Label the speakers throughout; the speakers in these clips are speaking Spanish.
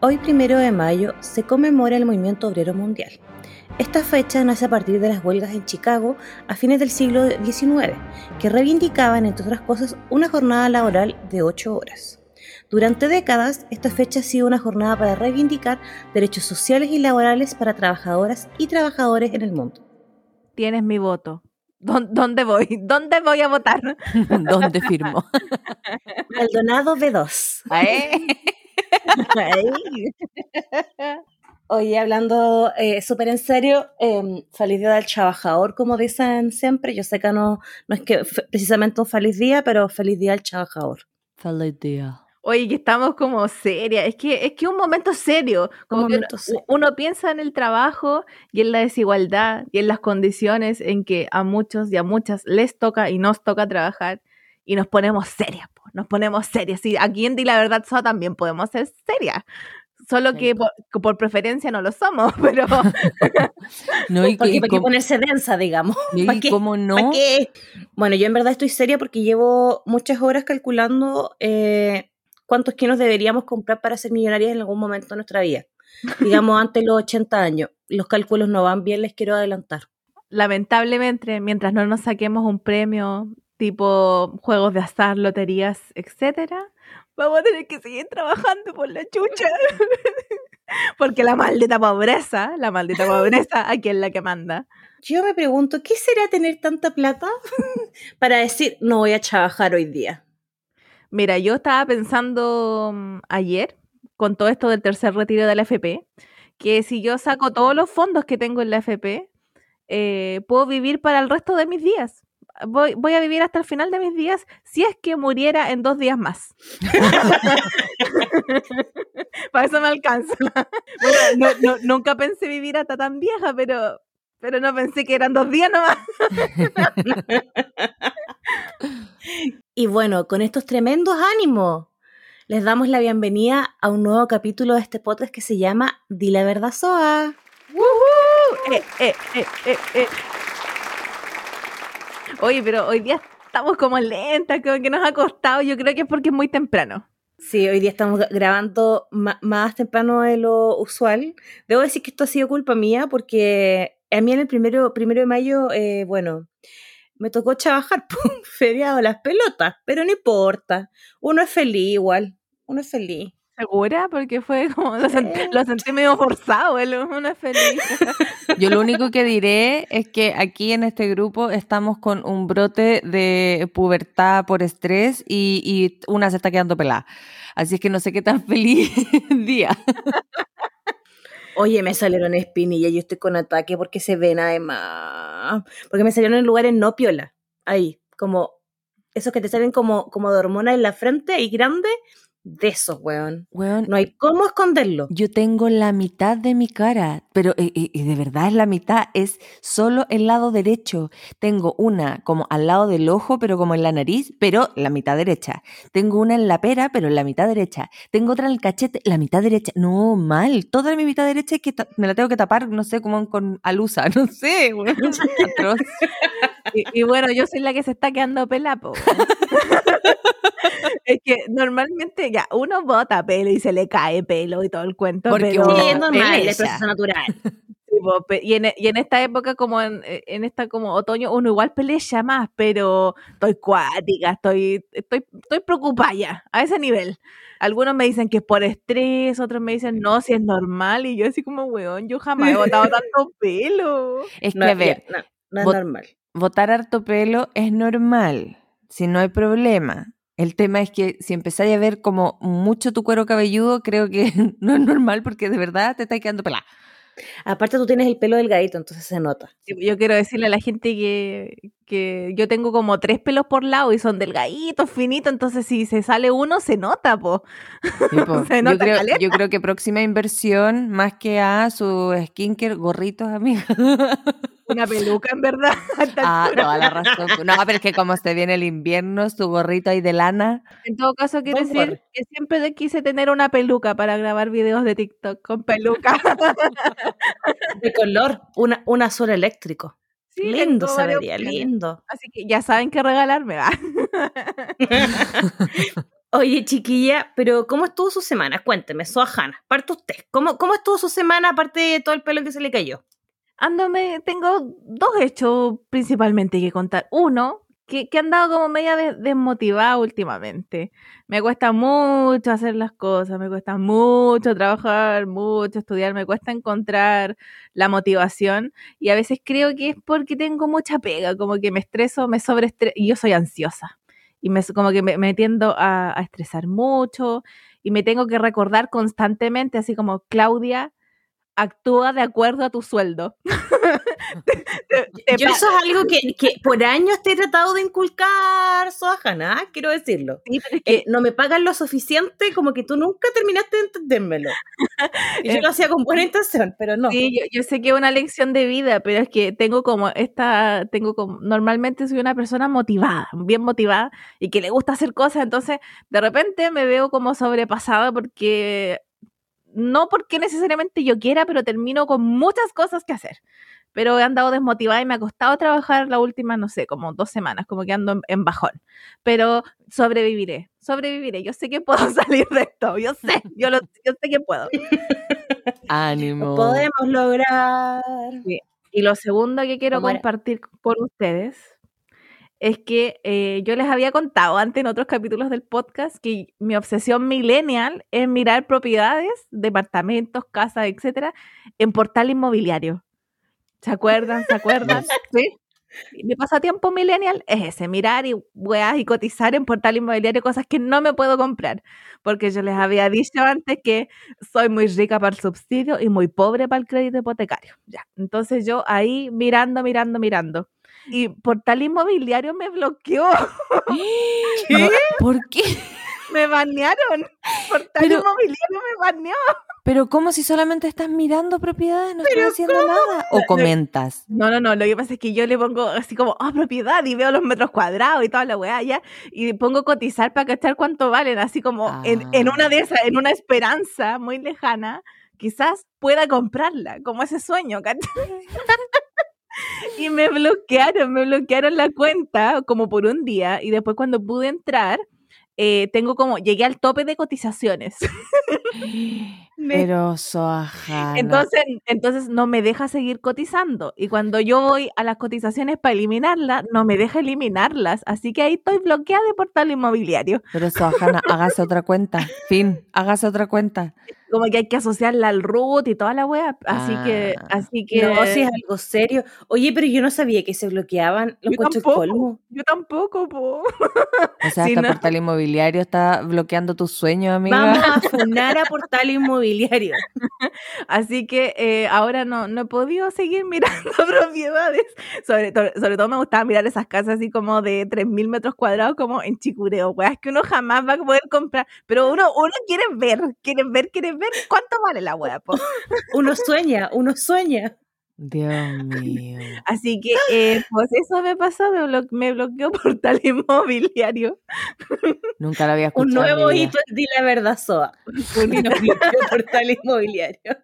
Speaker 1: Hoy, primero de mayo, se conmemora el movimiento obrero mundial. Esta fecha nace a partir de las huelgas en Chicago a fines del siglo XIX, que reivindicaban, entre otras cosas, una jornada laboral de 8 horas. Durante décadas, esta fecha ha sido una jornada para reivindicar derechos sociales y laborales para trabajadoras y trabajadores en el mundo.
Speaker 2: Tienes mi voto. ¿Dónde voy? ¿Dónde voy a votar?
Speaker 3: ¿Dónde firmo?
Speaker 1: Maldonado B2. Oye, hablando eh, súper en serio, eh, feliz día del trabajador, como dicen siempre. Yo sé que no, no es que precisamente un feliz día, pero feliz día al trabajador.
Speaker 3: Feliz día.
Speaker 2: Oye, que estamos como serias. Es que es que un momento serio. Como que uno, uno, piensa en el trabajo y en la desigualdad y en las condiciones en que a muchos y a muchas les toca y nos toca trabajar y nos ponemos serias nos ponemos serias. Sí, aquí en Di la Verdad so, también podemos ser serias. Solo que por, preferencia no lo somos, pero...
Speaker 1: no, y porque, ¿Para qué ponerse densa, digamos?
Speaker 3: ¿Y cómo no?
Speaker 1: Bueno, yo en verdad estoy seria porque llevo muchas horas calculando eh, cuántos kilos deberíamos comprar para ser millonarias en algún momento de nuestra vida. Digamos, antes de los 80 años. Los cálculos no van bien, les quiero adelantar.
Speaker 2: Lamentablemente, mientras no nos saquemos un premio tipo juegos de azar, loterías, etcétera, vamos a tener que seguir trabajando por la chucha. Porque la maldita pobreza, la maldita pobreza, aquí es la que manda.
Speaker 1: Yo me pregunto, ¿qué será tener tanta plata para decir no voy a trabajar hoy día?
Speaker 2: Mira, yo estaba pensando mm, ayer, con todo esto del tercer retiro de la FP, que si yo saco todos los fondos que tengo en la FP, eh, puedo vivir para el resto de mis días voy, voy a vivir hasta el final de mis días si es que muriera en dos días más. Para eso me alcanza. bueno, nunca pensé vivir hasta tan vieja, pero, pero no pensé que eran dos días nomás.
Speaker 1: y bueno, con estos tremendos ánimos, les damos la bienvenida a un nuevo capítulo de este podcast que se llama Di la verdad Soa.
Speaker 2: Eh, eh, eh, eh, eh. Oye, pero hoy día estamos como lentas, como que nos ha costado. Yo creo que es porque es muy temprano.
Speaker 1: Sí, hoy día estamos grabando más temprano de lo usual. Debo decir que esto ha sido culpa mía porque a mí en el primero, primero de mayo, eh, bueno, me tocó trabajar, feriado las pelotas, pero no importa. Uno es feliz igual, uno es feliz.
Speaker 2: ¿Segura? Porque fue como, lo, sentí, medio forzado, uno es feliz.
Speaker 3: Yo lo único que diré es que aquí en este grupo estamos con un brote de pubertad por estrés y, y una se está quedando pelada. Así es que no sé qué tan feliz día.
Speaker 1: Oye, me salieron espinillas, yo estoy con ataque porque se ven además. Porque me salieron en lugares no piola. Ahí, como esos que te salen como, como de hormona en la frente y grande de esos, weón. No hay cómo esconderlo.
Speaker 3: Yo tengo la mitad de mi cara, pero y, eh, eh, de verdad es la mitad, es solo el lado derecho. Tengo una como al lado del ojo, pero como en la nariz, pero la mitad derecha. Tengo una en la pera, pero en la mitad derecha. Tengo otra en el cachete, la mitad derecha. No, mal. Toda mi mitad derecha es que me la tengo que tapar, no sé, como con alusa, no sé, weón.
Speaker 2: Y, bueno, yo soy la que se está quedando pelapo. es que normalmente ya uno bota pelo y se le cae pelo y todo el cuento.
Speaker 1: Porque
Speaker 2: pero
Speaker 1: sí, es normal, es proceso natural.
Speaker 2: y, en, y en esta época, como en, en, esta como otoño, uno igual pelea más, pero estoy cuática, estoy, estoy, estoy preocupada ya, a ese nivel. Algunos me dicen que es por estrés, otros me dicen no, si es normal, y yo así como, weón, yo jamás he botado tanto pelo.
Speaker 3: Es que, a ver,
Speaker 1: no, es normal.
Speaker 3: Botar harto pelo es normal, si no hay problema. El tema es que si empezáis a ver como mucho tu cuero cabelludo, creo que no es normal porque de verdad te está quedando pelada.
Speaker 1: Aparte tú tienes el pelo delgadito, entonces se nota.
Speaker 2: Yo quiero decirle a la gente que, que yo tengo como tres pelos por lado y son delgaditos, finitos, entonces si se sale uno se nota, po.
Speaker 3: se nota yo, creo, yo creo que próxima inversión, más que a su skincare, gorritos, amiga.
Speaker 2: Una peluca, en verdad.
Speaker 3: ah, no, la razón. No, pero es que como se viene el invierno, su gorrito ahí de lana.
Speaker 2: En todo caso, quiero decir que siempre quise tener una peluca para grabar videos de TikTok con peluca.
Speaker 1: De color, una, un azul eléctrico. lindo se vería, lindo.
Speaker 2: Así que ya saben qué regalarme, va.
Speaker 1: Oye, chiquilla, pero ¿cómo estuvo su semana? Cuénteme, Soajana, parte usted. ¿Cómo, ¿Cómo estuvo su semana aparte de todo el pelo que se le cayó?
Speaker 2: Ándome, tengo dos hechos principalmente que contar. Uno, que, que han dado como media desmotivada últimamente. Me cuesta mucho hacer las cosas, me cuesta mucho trabajar, mucho estudiar, me cuesta encontrar la motivación y a veces creo que es porque tengo mucha pega, como que me estreso, me sobreestreso y yo soy ansiosa y me, como que me, tiendo a, a estresar mucho y me tengo que recordar constantemente, así como Claudia, actúa de acuerdo a tu sueldo.
Speaker 1: Yo eso es algo que, por años te he tratado de inculcar, Sohana, quiero decirlo. que no me pagan lo suficiente como que tú nunca terminaste de entendérmelo. Y yo lo hacía con buena intención, pero no.
Speaker 2: Sí, yo, sé que es una lección de vida, pero es que tengo como esta, tengo como, normalmente soy una persona motivada, bien motivada y que le gusta hacer cosas, entonces de repente me veo como sobrepasada porque no porque necesariamente yo quiera, pero termino con muchas cosas que hacer. Pero he andado desmotivada y me ha costado trabajar la última, no sé, como dos semanas, como que ando en, bajón. Pero sobreviviré, sobreviviré. Yo sé que puedo salir de esto, yo sé, yo, lo, yo sé que puedo.
Speaker 3: Ánimo.
Speaker 1: podemos lograr.
Speaker 2: Y lo segundo que quiero compartir con ustedes es que eh, yo les había contado antes en otros capítulos del podcast que mi obsesión millennial es mirar propiedades, departamentos, casas, etcétera, en portal inmobiliario. ¿Se acuerdan? ¿Se acuerdan? ¿Sí? Mi pasatiempo millennial es ese, mirar y weas y cotizar en portal inmobiliario cosas que no me puedo comprar, porque yo les había dicho antes que soy muy rica para el subsidio y muy pobre para el crédito hipotecario. Ya, entonces yo ahí mirando, mirando, mirando y Portal Inmobiliario me bloqueó.
Speaker 3: ¿Qué? ¿Por qué?
Speaker 2: Me banearon. Portal Inmobiliario me baneó.
Speaker 3: Pero ¿cómo si solamente estás mirando propiedades, no estás haciendo nada? ¿O comentas?
Speaker 2: No, no, no, lo que pasa es que yo le pongo así como, ah, propiedad, y veo los metros cuadrados y toda la weá ya, y pongo cotizar para cachar cuánto valen, así como en, en, una de esas, en una esperanza muy lejana, quizás pueda comprarla, como ese sueño, ¿cachai? y me bloquearon, me bloquearon la cuenta como por un día y después cuando pude entrar, eh, tengo como, llegué al tope de cotizaciones.
Speaker 3: Pero Soajana.
Speaker 2: Entonces, entonces no me deja seguir cotizando. Y cuando yo voy a las cotizaciones para eliminarlas, no me deja eliminarlas. Así que ahí estoy bloqueada de portal inmobiliario.
Speaker 3: Pero Soajana, hágase otra cuenta. Fin, hágase otra cuenta
Speaker 2: como que hay que asociarla al root y toda la web. Así que, ah. así que.
Speaker 1: No, si es algo serio. Oye, pero yo no sabía que se bloqueaban los
Speaker 2: yo
Speaker 1: tampoco,
Speaker 2: Yo tampoco, po.
Speaker 3: O sea, hasta Portal Inmobiliario está bloqueando tus sueños, amiga.
Speaker 1: Vamos a funar Portal Inmobiliario.
Speaker 2: así que eh, ahora no, no he podido seguir mirando propiedades. Sobre, todo me gustaba mirar esas casas así como de 3.000 metros cuadrados, como en Chicureo, Es que uno jamás va a poder comprar. Pero uno, uno quiere ver, quiere ver, quiere ver cuánto vale la web.
Speaker 1: uno sueña, uno sueña.
Speaker 3: Dios mío.
Speaker 2: Así que, eh, pues eso me pasó, me, me bloqueó portal inmobiliario.
Speaker 3: Nunca lo había escuchado.
Speaker 1: Un nuevo hito, di la verdad, Soa. Un portal inmobiliario.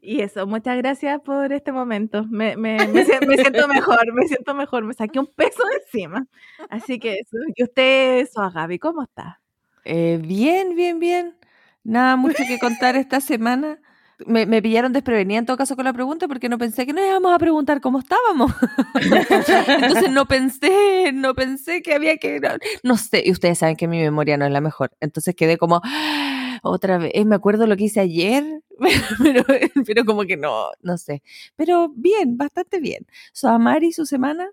Speaker 2: Y eso, muchas gracias por este momento. Me, me, me, siento mejor, me siento mejor. Me saqué un peso de encima. Así que eso. Y usted, Soa Gaby, ¿cómo está?
Speaker 3: Eh, bien, bien, bien. Nada mucho que contar esta semana. Me, me, pillaron desprevenida en todo caso con la pregunta porque no pensé que nos íbamos a preguntar cómo estábamos. Entonces no pensé, no pensé que había que... No, sé, y ustedes saben que mi memoria no es la mejor. Entonces quedé como, ah, otra vez, me acuerdo lo que hice ayer, pero, pero como que no, no sé. Pero bien, bastante bien. ¿Su Amari, su semana?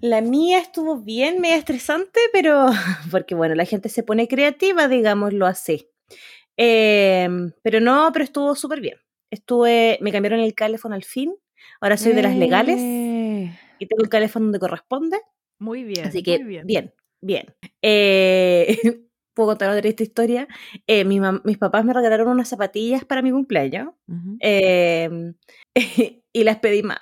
Speaker 1: La mía estuvo bien, medio estresante, pero porque bueno, la gente se pone creativa, digámoslo así. Em, pero no, pero estuvo súper bien. Estuve, me cambiaron el teléfono al fin. Ahora soy de las legales eh. y tengo el teléfono donde corresponde.
Speaker 2: Muy bien.
Speaker 1: Así que bien, bien. bien. Eh, Puedo contar otra historia. Eh, mis papás me regalaron unas zapatillas para mi cumpleaños em, y las pedí mal.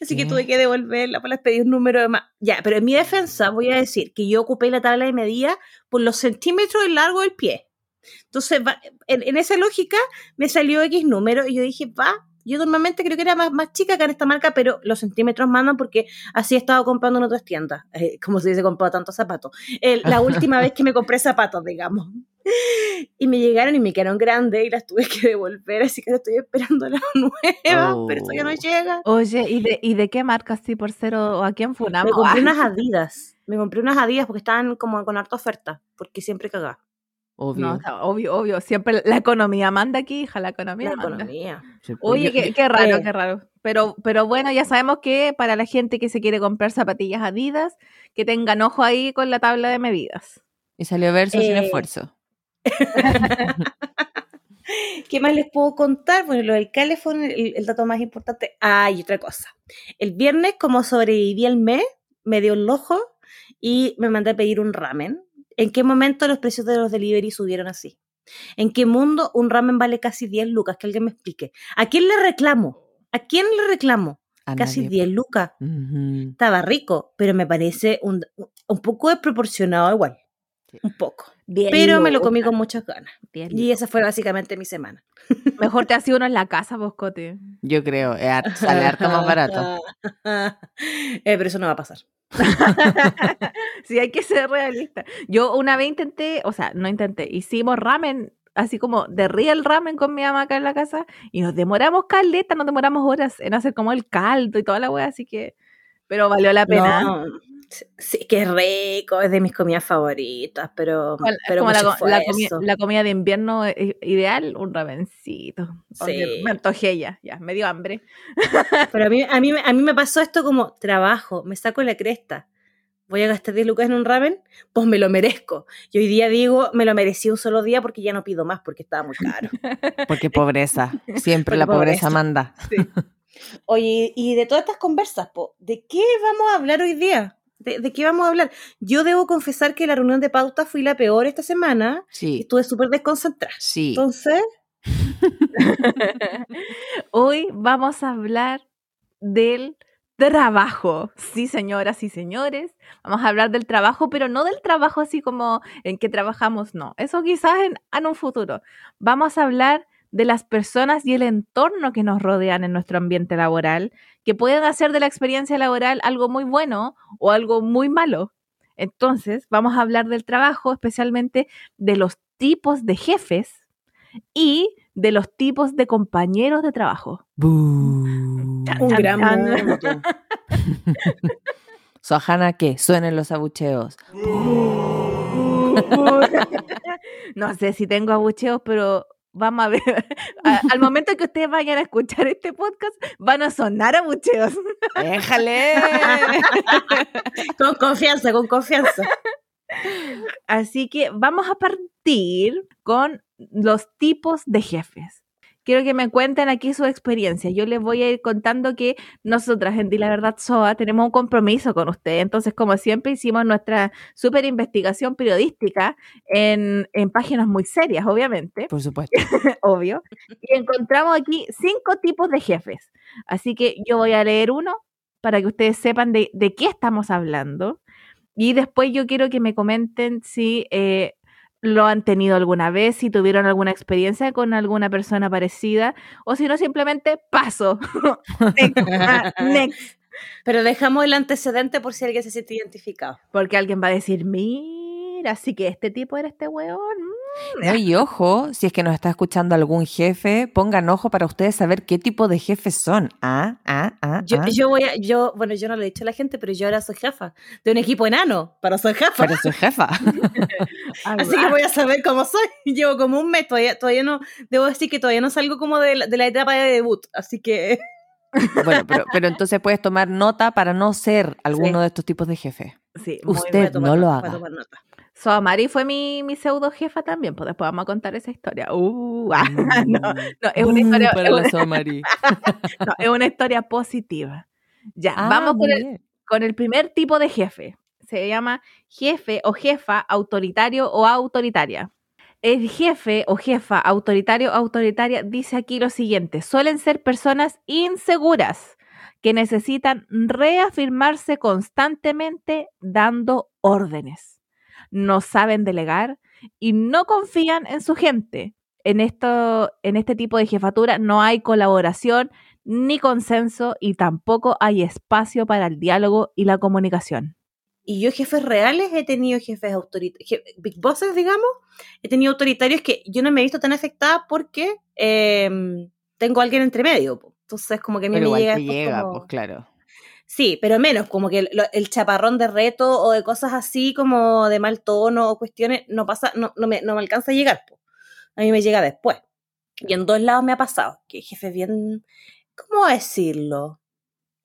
Speaker 1: Así que tuve que devolverla, pues las pedí un número de más. Ya, pero en mi defensa voy a decir que yo ocupé la tabla de medida por los centímetros de largo del pie. Entonces, en, esa lógica me salió X número y yo dije, va, Yo normalmente creo que era más, más chica que en esta marca, pero los centímetros mandan porque así he estado comprando en otras tiendas, eh, como si hubiese comprado tantos zapatos. la última vez que me compré zapatos, digamos. Y me llegaron y me quedaron grandes y las tuve que devolver, así que estoy esperando las nuevas, pero eso ya no oh. llega.
Speaker 2: Oye, ¿y de, ¿y de qué marca sí por cero o a quién fue
Speaker 1: Me compré unas Adidas. Me compré unas Adidas porque estaban como con harta oferta, porque siempre cagaba.
Speaker 2: Obvio. obvio, obvio. Siempre la economía manda aquí, hija, la economía. La economía. Oye, qué, raro, eh. qué raro. Pero, pero bueno, ya sabemos que para la gente que se quiere comprar zapatillas Adidas, que tengan ojo ahí con la tabla de medidas.
Speaker 3: Y salió verso sin eh. esfuerzo.
Speaker 1: ¿Qué más les puedo contar? Bueno, lo del calefón, el, el, dato más importante. Ah, y otra cosa. El viernes, como sobreviví el mes, me dio el ojo y me mandé a pedir un ramen ¿En qué momento los precios de los delivery subieron así? ¿En qué mundo un ramen vale casi 10 lucas? Que alguien me explique. ¿A quién le reclamo? ¿A quién le reclamo? casi 10 lucas. Estaba rico, pero me parece un, poco desproporcionado igual. Un poco. pero me lo comí con muchas ganas. y esa fue básicamente mi semana.
Speaker 2: Mejor te hace uno en la casa, Boscote.
Speaker 3: Yo creo, sale harto más barato.
Speaker 1: Eh, pero eso no va a pasar.
Speaker 2: sí, hay que ser realista. Yo una vez intenté, o sea, no intenté, hicimos ramen, así como de real ramen con mi mamá acá en la casa, y nos demoramos caleta, nos demoramos horas en hacer como el caldo y toda la wea, así que, pero valió la pena.
Speaker 1: Sí, que rico, es de mis comidas favoritas, pero, pero
Speaker 2: como la, comida, de invierno eh, ideal, un ramencito. Sí. Me antojé ya, ya, me dio hambre.
Speaker 1: Pero a mí, a, mí, a mí me pasó esto como trabajo, me saco la cresta. Voy a gastar 10 lucas en un ramen, pues me lo merezco. Y hoy día digo, me lo merecí un solo día porque ya no pido más porque estaba muy caro.
Speaker 3: Porque pobreza, siempre la pobreza, manda.
Speaker 1: Oye, y de todas estas conversas, ¿de qué vamos a hablar hoy día? ¿De, qué vamos a hablar? Yo debo confesar que la reunión de pauta fue la peor esta semana. Sí. Estuve súper desconcentrada. Sí. Entonces.
Speaker 2: Hoy vamos a hablar del trabajo. Sí, señoras y señores. Vamos a hablar del trabajo, pero no del trabajo así como en que trabajamos, no. Eso quizás en, en un futuro. Vamos a hablar de las personas y el entorno que nos rodean en nuestro ambiente laboral, que pueden hacer de la experiencia laboral algo muy bueno o algo muy malo. Entonces, vamos a hablar del trabajo, especialmente de los tipos de jefes y de los tipos de compañeros de trabajo.
Speaker 1: Un gran
Speaker 3: Sohana, ¿qué? Suenen los abucheos.
Speaker 2: no sé si tengo abucheos, pero vamos a ver, al momento que ustedes vayan a escuchar este podcast, van a sonar abucheos.
Speaker 3: Déjale.
Speaker 1: con confianza, con confianza.
Speaker 2: Así que vamos a partir con los tipos de jefes quiero que me cuenten aquí su experiencia. Yo les voy a ir contando que nosotras en La Verdad SOA tenemos un compromiso con ustedes. Entonces, como siempre, hicimos nuestra súper investigación periodística en, en, páginas muy serias, obviamente.
Speaker 3: Por supuesto.
Speaker 2: Obvio. Y encontramos aquí cinco tipos de jefes. Así que yo voy a leer uno para que ustedes sepan de, de qué estamos hablando. Y después yo quiero que me comenten si eh, lo han tenido alguna vez, si tuvieron alguna experiencia con alguna persona parecida, o si no, simplemente paso.
Speaker 1: Ah, next. Pero dejamos el antecedente por si alguien se siente identificado.
Speaker 2: Porque alguien va a decir, mira, así que este tipo era este weón.
Speaker 3: No, y ojo, si es que nos está escuchando algún jefe, pongan ojo para ustedes saber qué tipo de jefes son. Ah, ah, ah.
Speaker 1: Yo, ah. yo voy a, yo, bueno, yo no le he dicho a la gente, pero yo ahora soy jefa de un equipo enano, para ser jefa.
Speaker 3: Pero soy jefa.
Speaker 1: Así que voy a saber cómo soy. Llevo como un mes, todavía, todavía no, debo decir que todavía no salgo como de la, de la etapa de debut, así que...
Speaker 3: Bueno, pero, pero, entonces puedes tomar nota para no ser alguno de estos tipos de jefe. Sí, Usted no lo haga.
Speaker 2: Soamari fue mi, mi pseudo jefa también, pues después vamos a contar esa historia. Uh, ah, no, no, es una historia. no, es una historia positiva. Ya, ah, vamos con el, con el primer tipo de jefe. Se llama jefe o jefa autoritario o autoritaria. El jefe o jefa autoritario o autoritaria dice aquí lo siguiente: suelen ser personas inseguras que necesitan reafirmarse constantemente dando órdenes no saben delegar y no confían en su gente. en, esto, en este tipo de jefatura no hay colaboración ni consenso y tampoco hay espacio para el diálogo y la comunicación.
Speaker 1: Y yo jefes reales he tenido jefes autoritarios, big bosses, digamos, he tenido autoritarios que yo no me he visto tan afectada porque em, tengo a alguien entre medio. Entonces, como que a mí me llega...
Speaker 3: llega pues claro.
Speaker 1: Sí, pero menos, como que el, chaparrón de reto o de cosas así como de mal tono o cuestiones, no pasa, no, no, me, no me alcanza a llegar. A mí me llega después. Y en dos lados me ha pasado, que jefe bien, ¿cómo decirlo?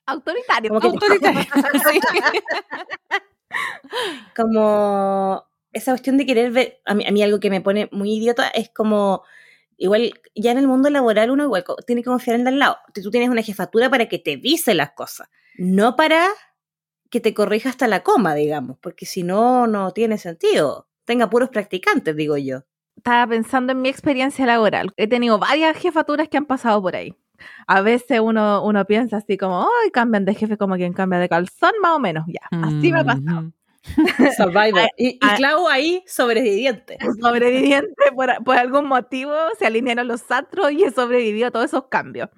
Speaker 2: Autoritario.
Speaker 1: Como, autoritario. como esa cuestión de querer ver, a mí, a mí algo que me pone muy idiota es como igual ya en el mundo laboral uno igual tiene que confiar en el lado. Tú tienes una jefatura para que te vise las cosas no para que te corrija hasta la coma, digamos, porque si no, no tiene sentido. Tenga puros practicantes, digo yo.
Speaker 2: Estaba pensando en mi experiencia laboral. He tenido varias jefaturas que han pasado por ahí. A veces uno, uno piensa así como, ¡ay! cambian de jefe como quien cambia de calzón, más o menos. Ya, así me ha pasado.
Speaker 1: Survivor. Y, y Clau ahí, sobreviviente.
Speaker 2: Sobreviviente, por, por, algún motivo se alinearon los astros y he sobrevivido a todos esos cambios.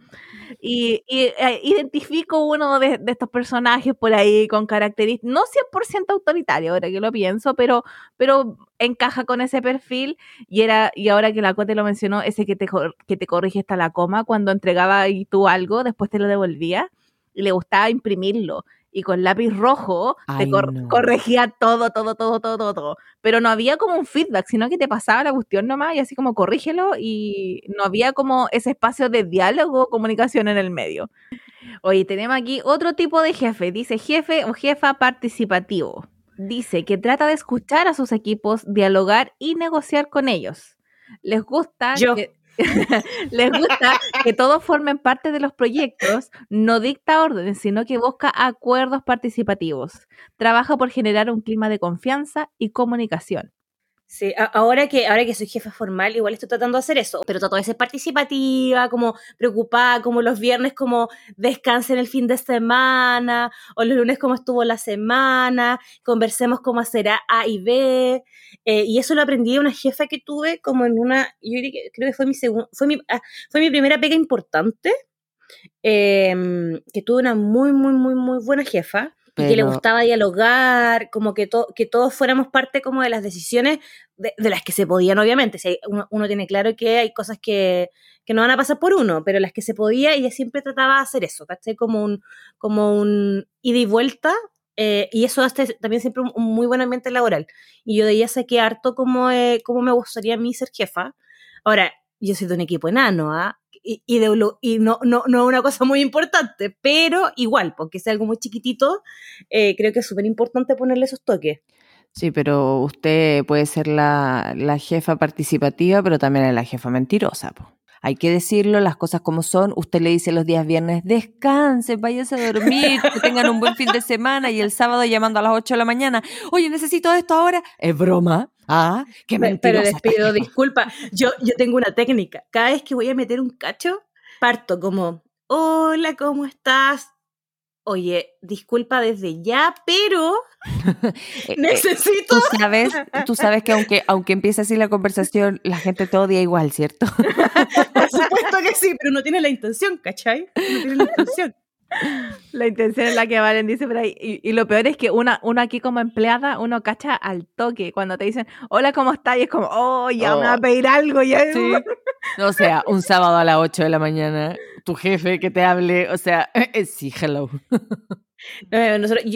Speaker 2: Y, eh, identifico uno de, estos personajes por ahí con características, no 100% autoritario, ahora que lo pienso, pero, pero encaja con ese perfil. Y era y ahora que la Cote lo mencionó, ese que te, que te corrige hasta la coma, cuando entregaba y tú algo, después te lo devolvía y le gustaba imprimirlo y con lápiz rojo te corregía todo, todo, todo, todo, todo, Pero no había como un feedback, sino que te pasaba la cuestión nomás y así como corrígelo y no había como ese espacio de diálogo, comunicación en el medio. Oye, tenemos aquí otro tipo de jefe, dice jefe o jefa participativo. Dice que trata de escuchar a sus equipos, dialogar y negociar con ellos. Les gusta que les gusta que todos formen parte de los proyectos, no dicta órdenes, sino que busca acuerdos participativos. Trabaja por generar un clima de confianza y comunicación.
Speaker 1: Sí, ahora que, ahora que soy jefa formal, igual estoy tratando de hacer eso, pero trato de ser participativa, como preocupada, como los viernes como descansen el fin de semana, o los lunes como estuvo la semana, conversemos cómo hacer A y B, eh, y eso lo aprendí de una jefa que tuve como en una, yo creo que fue mi segundo, fue mi, ah, fue mi primera pega importante, em, que tuve una muy, muy, muy, muy buena jefa, que le gustaba dialogar, como que, que todos fuéramos parte como de las decisiones de, las que se podían, obviamente. Si uno, tiene claro que hay cosas que, no van a pasar por uno, pero las que se podía, ella siempre trataba de hacer eso, ¿cachai? Como un, como un ida y vuelta, eh, y eso hace también siempre un, muy buen ambiente laboral. Y yo de ella saqué harto como, eh, como me gustaría a mí ser jefa. Ahora, yo soy de un equipo enano, ¿ah? Y, de, y no, no, no una cosa muy importante, pero igual, porque es algo muy chiquitito, eh, creo que es súper importante ponerle esos toques.
Speaker 3: Sí, pero usted puede ser la, la jefa participativa, pero también es la jefa mentirosa. Po. Hay que decirlo, las cosas como son. Usted le dice los días viernes, descansen, váyanse a dormir, que tengan un buen fin de semana. Y el sábado llamando a las 8 de la mañana, oye, necesito esto ahora. Es broma. Ah, qué
Speaker 1: Pero les pido disculpas. Yo, yo tengo una técnica. Cada vez que voy a meter un cacho, parto como, hola, ¿cómo estás? Oye, disculpa desde ya, pero eh, necesito.
Speaker 3: Tú sabes, tú sabes que aunque, aunque empiece así la conversación, la gente te odia igual, ¿cierto?
Speaker 1: Por supuesto que sí, pero no tiene la intención, ¿cachai? No tiene la intención.
Speaker 2: La intención es la que Valen dice por ahí. Y, lo peor es que una, uno aquí como empleada, uno cacha al toque. Cuando te dicen, hola, ¿cómo estás? Y es como, oh, ya me va a oh. pedir algo. Ya.
Speaker 3: O sea, un sábado a las 8 de la mañana, tu jefe que te hable, o sea, sí, hello.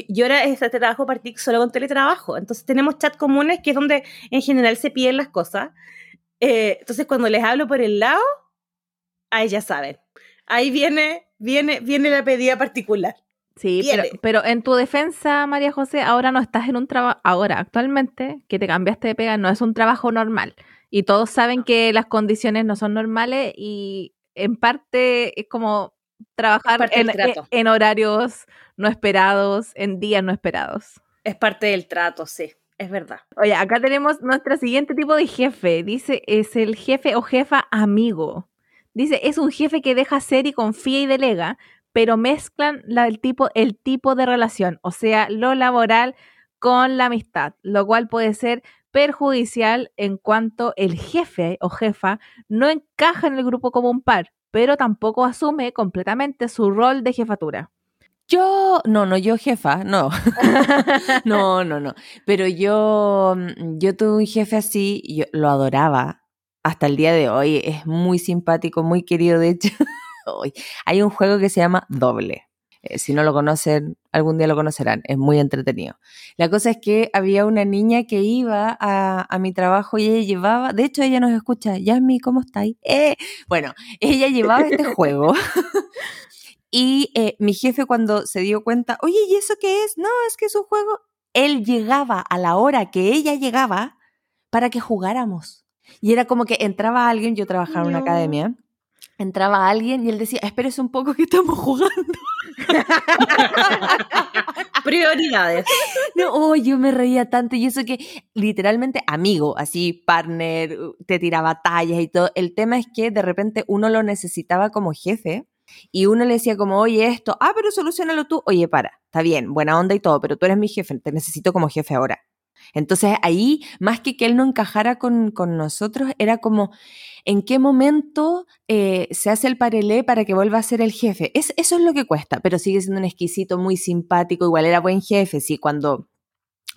Speaker 1: yo, ahora este trabajo partí solo con teletrabajo. Entonces tenemos chat comunes que es donde en general se piden las cosas. Eh, entonces cuando les hablo por el lado, ahí ya saben. Ahí viene viene, viene la pedida particular.
Speaker 2: Sí, pero, en tu defensa, María José, ahora no estás en un trabajo, ahora actualmente que te cambiaste de pega, no es un trabajo normal. Y todos saben que las condiciones no son normales y en parte es como trabajar en, en, horarios no esperados, en días no esperados.
Speaker 1: Es parte del trato, sí, es verdad.
Speaker 2: Oye, acá tenemos nuestro siguiente tipo de jefe. Dice, es el jefe o jefa amigo. Dice, es un jefe que deja ser y confía y delega, pero mezclan el, tipo, el tipo de relación, o sea, lo laboral con la amistad, lo cual puede ser perjudicial en cuanto el jefe o jefa no encaja en el grupo como un par, pero tampoco asume completamente su rol de jefatura.
Speaker 3: Yo, no, no, yo jefa, no. no, no, no. Pero yo, yo tuve un jefe así, yo lo adoraba hasta el día de hoy. Es muy simpático, muy querido. De hecho, hay un juego que se llama Doble. Eh, si no lo conocen, algún día lo conocerán. Es muy entretenido. La cosa es que había una niña que iba a, mi trabajo y ella llevaba, de hecho ella nos escucha, Yasmi, ¿cómo estáis? Eh, bueno, ella llevaba este juego. y eh, mi jefe cuando se dio cuenta, oye, ¿y eso qué es? No, es que es un juego. Él llegaba a la hora que ella llegaba para que jugáramos. Y era como que entraba alguien, yo trabajaba en una academia, entraba alguien y él decía, espérese un poco que estamos jugando.
Speaker 1: Prioridades.
Speaker 3: No, oh, yo me reía tanto y eso que literalmente amigo, así partner, te tiraba tallas y todo. El tema es que de repente uno lo necesitaba como jefe y uno le decía como, oye, esto, ah, pero solucionalo tú. Oye, para, está bien, buena onda y todo, pero tú eres mi jefe, te necesito como jefe ahora. Entonces ahí, más que que él no encajara con, nosotros, era como, ¿en qué momento eh, se hace el parelé para que vuelva a ser el jefe? Es, eso es lo que cuesta, pero sigue siendo un exquisito, muy simpático, igual era buen jefe, sí, cuando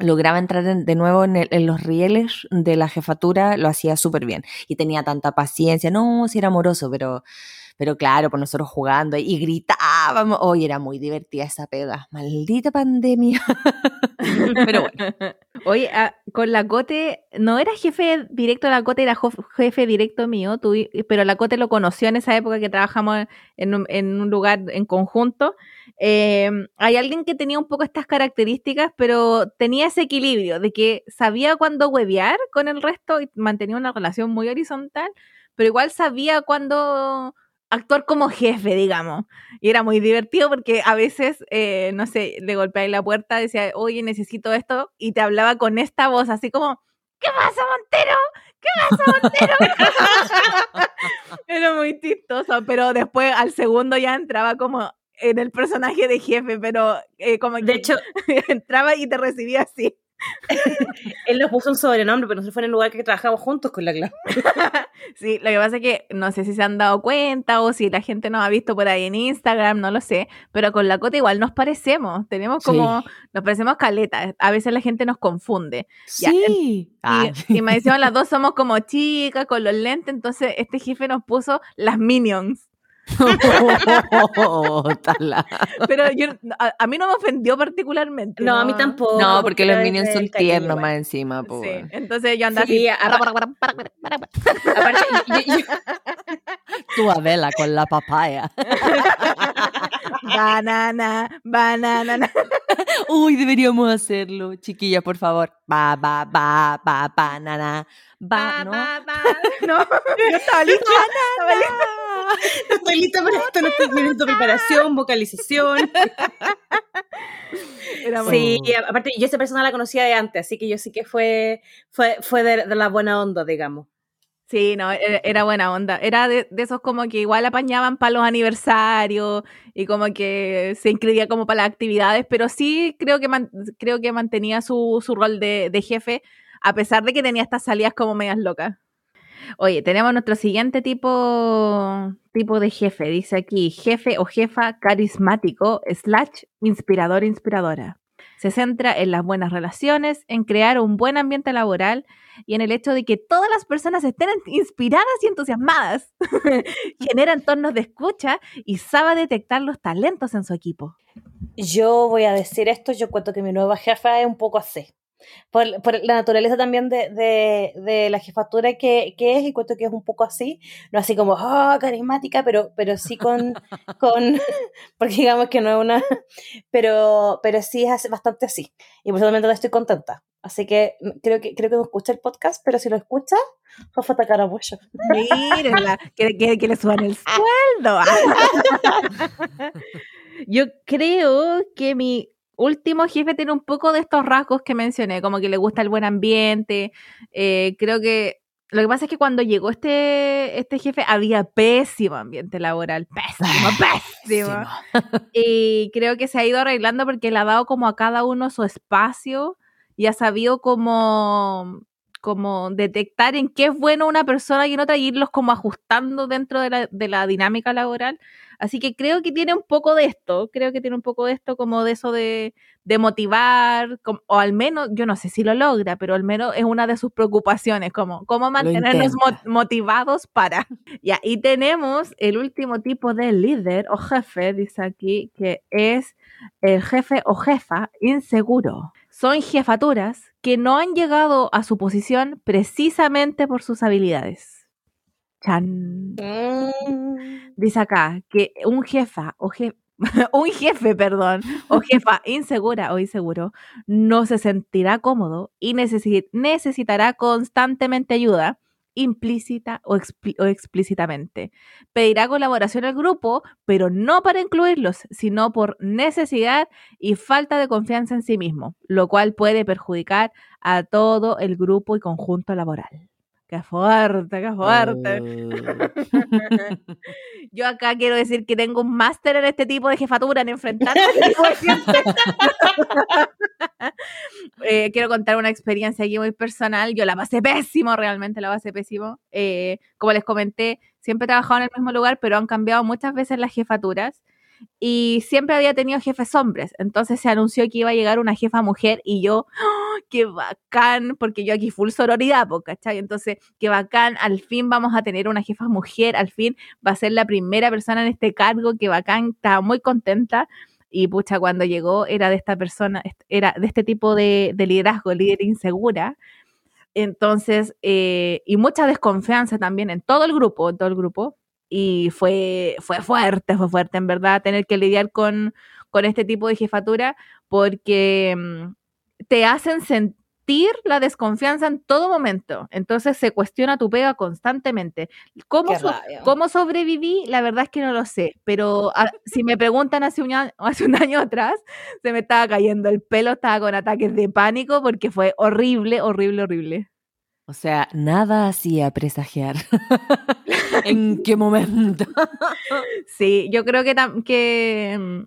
Speaker 3: lograba entrar de nuevo en, en, los rieles de la jefatura, lo hacía súper bien y tenía tanta paciencia, no, si era amoroso, pero pero claro, por nosotros jugando y gritábamos. Hoy era muy divertida esa pega. Maldita pandemia. pero bueno.
Speaker 2: Oye, ah, con la Cote, no era jefe directo de la Cote, era jefe directo mío, tú, pero la Cote lo conoció en esa época que trabajamos en un, lugar en conjunto. Eh, hay alguien que tenía un poco estas características, pero tenía ese equilibrio de que sabía cuándo huevear con el resto y mantenía una relación muy horizontal, pero igual sabía cuándo actuar como jefe, digamos. Y era muy divertido porque a veces, eh, no sé, le golpeaba la puerta, decía, oye, necesito esto, y te hablaba con esta voz, así como, ¿qué pasa, Montero? ¿Qué pasa, Montero? era muy chistoso, pero después al segundo ya entraba como en el personaje de jefe, pero eh, como
Speaker 1: de hecho
Speaker 2: entraba y te recibía así.
Speaker 1: Él nos puso un sobrenombre, pero nosotros fue en el lugar que trabajamos juntos con la clase.
Speaker 2: sí, lo que pasa es que no sé si se han dado cuenta o si la gente nos ha visto por ahí en Instagram, no lo sé, pero con la Cota igual nos parecemos, tenemos como, nos parecemos caletas, a veces la gente nos confunde.
Speaker 3: Sí.
Speaker 2: Ah. y, me decían las dos somos como chicas con los lentes, entonces este jefe nos puso las Minions. Pero yo, a, mí no me ofendió particularmente.
Speaker 1: No, a mí tampoco.
Speaker 3: No, porque los minions son tiernos más encima. Sí,
Speaker 2: entonces yo andaba así.
Speaker 3: Tú, Adela, con la papaya.
Speaker 2: banana, banana.
Speaker 3: Uy, deberíamos hacerlo, chiquilla, por favor. Ba, ba, ba, ba, banana. Ba,
Speaker 2: ¿no? No, yo estaba lista. Estaba lista.
Speaker 1: No estoy lista para esto, no estoy teniendo preparación, vocalización. sí, aparte yo esa persona la conocía de antes, así que yo sí que fue, fue, fue de, la buena onda, digamos.
Speaker 2: Sí, no, e, era, buena onda. Era de, esos como que igual apañaban para los aniversarios y como que se inscribía como para las actividades, pero sí creo que, creo que mantenía su, su rol de, de, jefe, a pesar de que tenía estas salidas como medias locas. Oye, tenemos nuestro siguiente tipo, tipo de jefe. Dice aquí, jefe o jefa carismático slash inspirador inspiradora. Se centra en las buenas relaciones, en crear un buen ambiente laboral y en el hecho de que todas las personas estén inspiradas y entusiasmadas. Genera entornos de escucha y sabe detectar los talentos en su equipo.
Speaker 1: Yo voy a decir esto, yo cuento que mi nueva jefa es un poco así por, la naturaleza también de, la jefatura que, es, y cuento que es un poco así, no así como, oh, carismática, pero, pero sí con, con, porque digamos que no es una, pero, pero sí es bastante así, y por eso estoy contenta. Así que creo que creo que no escucha el podcast, pero si lo escucha, va a atacar a Bush.
Speaker 2: Mírenla, que, que le suban el sueldo. Yo creo que mi último jefe tiene un poco de estos rasgos que mencioné, como que le gusta el buen ambiente. Eh, creo que lo que pasa es que cuando llegó este, este jefe había pésimo ambiente laboral, pésimo, pésimo. y creo que se ha ido arreglando porque le ha dado como a cada uno su espacio y ha sabido como como detectar en qué es bueno una persona y en otra y irlos como ajustando dentro de la, de la dinámica laboral. Así que creo que tiene un poco de esto, creo que tiene un poco de esto como de eso de, de motivar, o al menos, yo no sé si lo logra, pero al menos es una de sus preocupaciones, como cómo mantenernos motivados para. Ya, y tenemos el último tipo de líder o jefe, dice aquí, que es el jefe o jefa inseguro. Son jefaturas que no han llegado a su posición precisamente por sus habilidades. Chan. Mm. Dice acá que un jefa o un jefe, perdón, o jefa insegura o inseguro no se sentirá cómodo y necesitará constantemente ayuda implícita o, explícitamente. Pedirá colaboración al grupo, pero no para incluirlos, sino por necesidad y falta de confianza en sí mismo, lo cual puede perjudicar a todo el grupo y conjunto laboral. Qué fuerte, qué fuerte. Oh. Yo acá quiero decir que tengo un máster en este tipo de jefatura, en enfrentar eh, quiero contar una experiencia aquí muy personal. Yo la pasé pésimo, realmente la pasé pésimo. Eh, como les comenté, siempre he trabajado en el mismo lugar, pero han cambiado muchas veces las jefaturas y siempre había tenido jefes hombres. Entonces se anunció que iba a llegar una jefa mujer y yo, ¡oh, qué bacán, porque yo aquí full sororidad, ¿cachai? Entonces, qué bacán, al fin vamos a tener una jefa mujer, al fin va a ser la primera persona en este cargo, qué bacán, estaba muy contenta. Y pucha, cuando llegó era de esta persona, era de este tipo de, liderazgo, líder insegura. Entonces, eh, y mucha desconfianza también en todo el grupo, en todo el grupo y fue, fue fuerte, fue fuerte en verdad tener que lidiar con, este tipo de jefatura porque mm, te hacen sentir la desconfianza en todo momento. Entonces se cuestiona tu pega constantemente. ¿Cómo, ¿cómo sobreviví? La verdad es que no lo sé, pero ah, si me preguntan hace un, año, hace un año atrás, se me estaba cayendo el pelo, estaba con ataques de pánico porque fue horrible, horrible, horrible.
Speaker 3: O sea, nada hacía presagiar. ¿En qué momento?
Speaker 2: sí, yo creo que, que mm,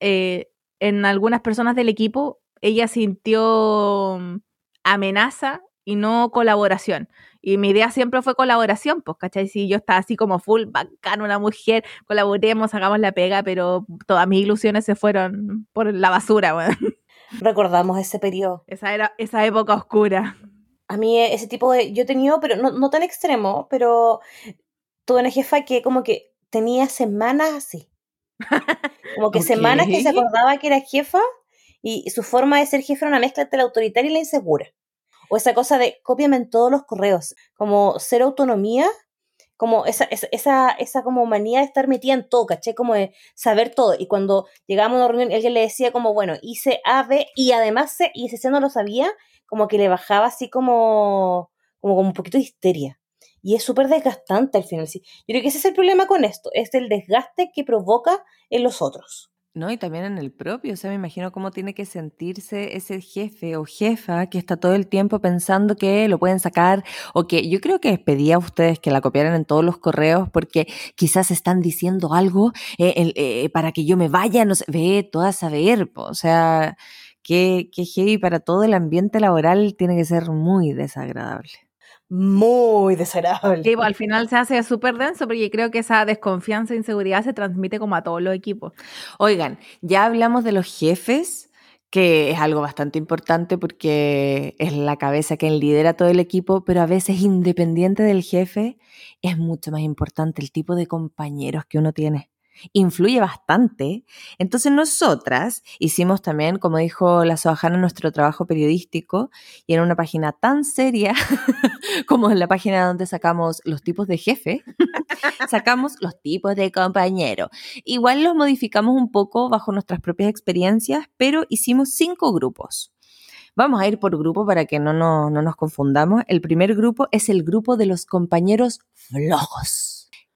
Speaker 2: eh, en algunas personas del equipo ella sintió mm, amenaza y no colaboración. Y mi idea siempre fue colaboración, pues, ¿cachai? Si yo estaba así como full, bacán, una mujer, colaboremos, hagamos la pega, pero todas mis ilusiones se fueron por la basura, weón.
Speaker 1: Recordamos ese periodo.
Speaker 2: Esa era esa época oscura.
Speaker 1: A mí e, ese tipo de, yo he tenido, pero no, no tan extremo, pero tuve una jefa que como que tenía semanas así. Como que semanas que se acordaba que era jefa y su forma de ser jefe era una mezcla entre la autoritaria y la insegura. O esa cosa de cópiame todos los correos, como ser autonomía, como esa, esa, esa, como manía de estar metida en todo, ¿caché? Como de saber todo. Y cuando llegábamos a una reunión, alguien le decía como, bueno, hice A, B, y además C, y ese C no lo sabía, como que le bajaba así como, como, como un poquito de histeria. Y es súper desgastante al final. Sí. Yo creo que ese es el problema con esto, es el desgaste que provoca en los otros.
Speaker 3: No, y también en el propio, o sea, me imagino cómo tiene que sentirse ese jefe o jefa que está todo el tiempo pensando que lo pueden sacar o que yo creo que pedía a ustedes que la copiaran en todos los correos porque quizás están diciendo algo eh, eh, para que yo me vaya, no sé, ve, toda saber, o sea, que, que heavy para todo el ambiente laboral tiene que ser muy desagradable.
Speaker 1: Muy desagradable.
Speaker 2: Sí, pues, al final se hace súper denso porque creo que esa desconfianza e inseguridad se transmite como a todos los equipos.
Speaker 3: Oigan, ya hablamos de los jefes, que es algo bastante importante porque es la cabeza quien lidera todo el equipo, pero a veces independiente del jefe es mucho más importante el tipo de compañeros que uno tiene influye bastante. Entonces nosotras hicimos también, como dijo la Soajana, nuestro trabajo periodístico y en una página tan seria como en la página donde sacamos los tipos de jefe, sacamos los tipos de compañero. Igual los modificamos un poco bajo nuestras propias experiencias, pero hicimos cinco grupos. Vamos a ir por grupo para que no, no nos confundamos. El primer grupo es el grupo de los compañeros flojos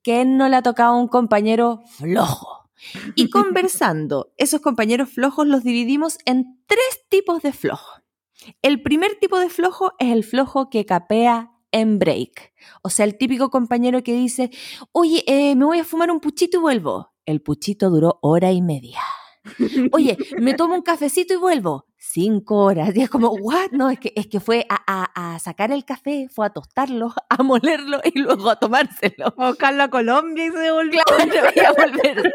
Speaker 3: ¿quién no le ha tocado un compañero flojo? Y conversando, esos compañeros flojos los dividimos en tres tipos de flojo. El primer tipo de flojo es el flojo que capea en break. O sea, el típico compañero que dice, oye, eh, me voy a fumar un puchito y vuelvo. El puchito duró hora y media. Oye, me tomo un cafecito y vuelvo. Cinco horas. Y es como, ¿what? No, es que, es que fue a, a, sacar el café, fue a tostarlo, a molerlo y luego a tomárselo.
Speaker 2: A buscarlo a Colombia y se devolvió.
Speaker 3: a volver.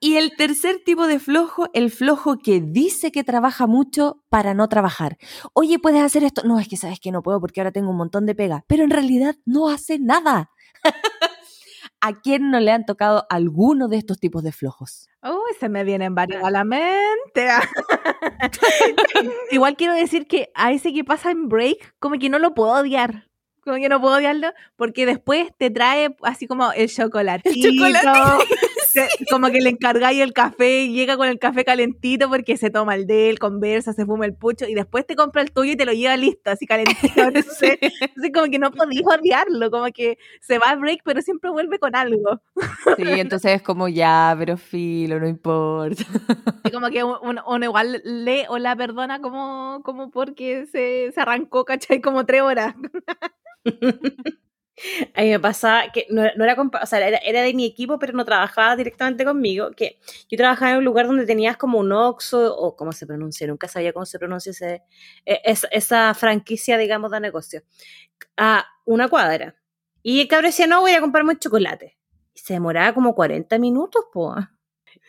Speaker 3: y el tercer tipo de flojo, el flojo que dice que trabaja mucho para no trabajar. Oye, ¿puedes hacer esto? No, es que sabes que no puedo porque ahora tengo un montón de pega. Pero en realidad no hace nada. ¿A quién no le han tocado alguno de estos tipos de flojos?
Speaker 2: Uy, se me vienen varios a la mente. Igual quiero decir que a ese que pasa en break, como que no lo puedo odiar. Como que no puedo odiarlo, porque después te trae así como el chocolatito. El chocolatito como que le encargáis el café y llega con el café calentito porque se toma el de él, conversa, se fuma el pucho y después te compra el tuyo y te lo lleva listo, así calentito. Entonces, como que no podías odiarlo, como que se va a break pero siempre vuelve con algo.
Speaker 3: Sí, entonces es como ya, pero filo, no importa.
Speaker 2: Y como que uno, igual lee o la perdona como, como porque se, se arrancó, ¿cachai? Como tres horas.
Speaker 1: A mí me pasaba que no, era, o sea, era, de mi equipo, pero no trabajaba directamente conmigo. Que yo trabajaba en un lugar donde tenías como un Oxxo, o cómo se pronuncia, nunca sabía cómo se pronuncia ese, e, esa franquicia, digamos, de negocio, a una cuadra. Y el cabrón decía, no, voy a comprarme un chocolate. Y se demoraba como 40 minutos, po.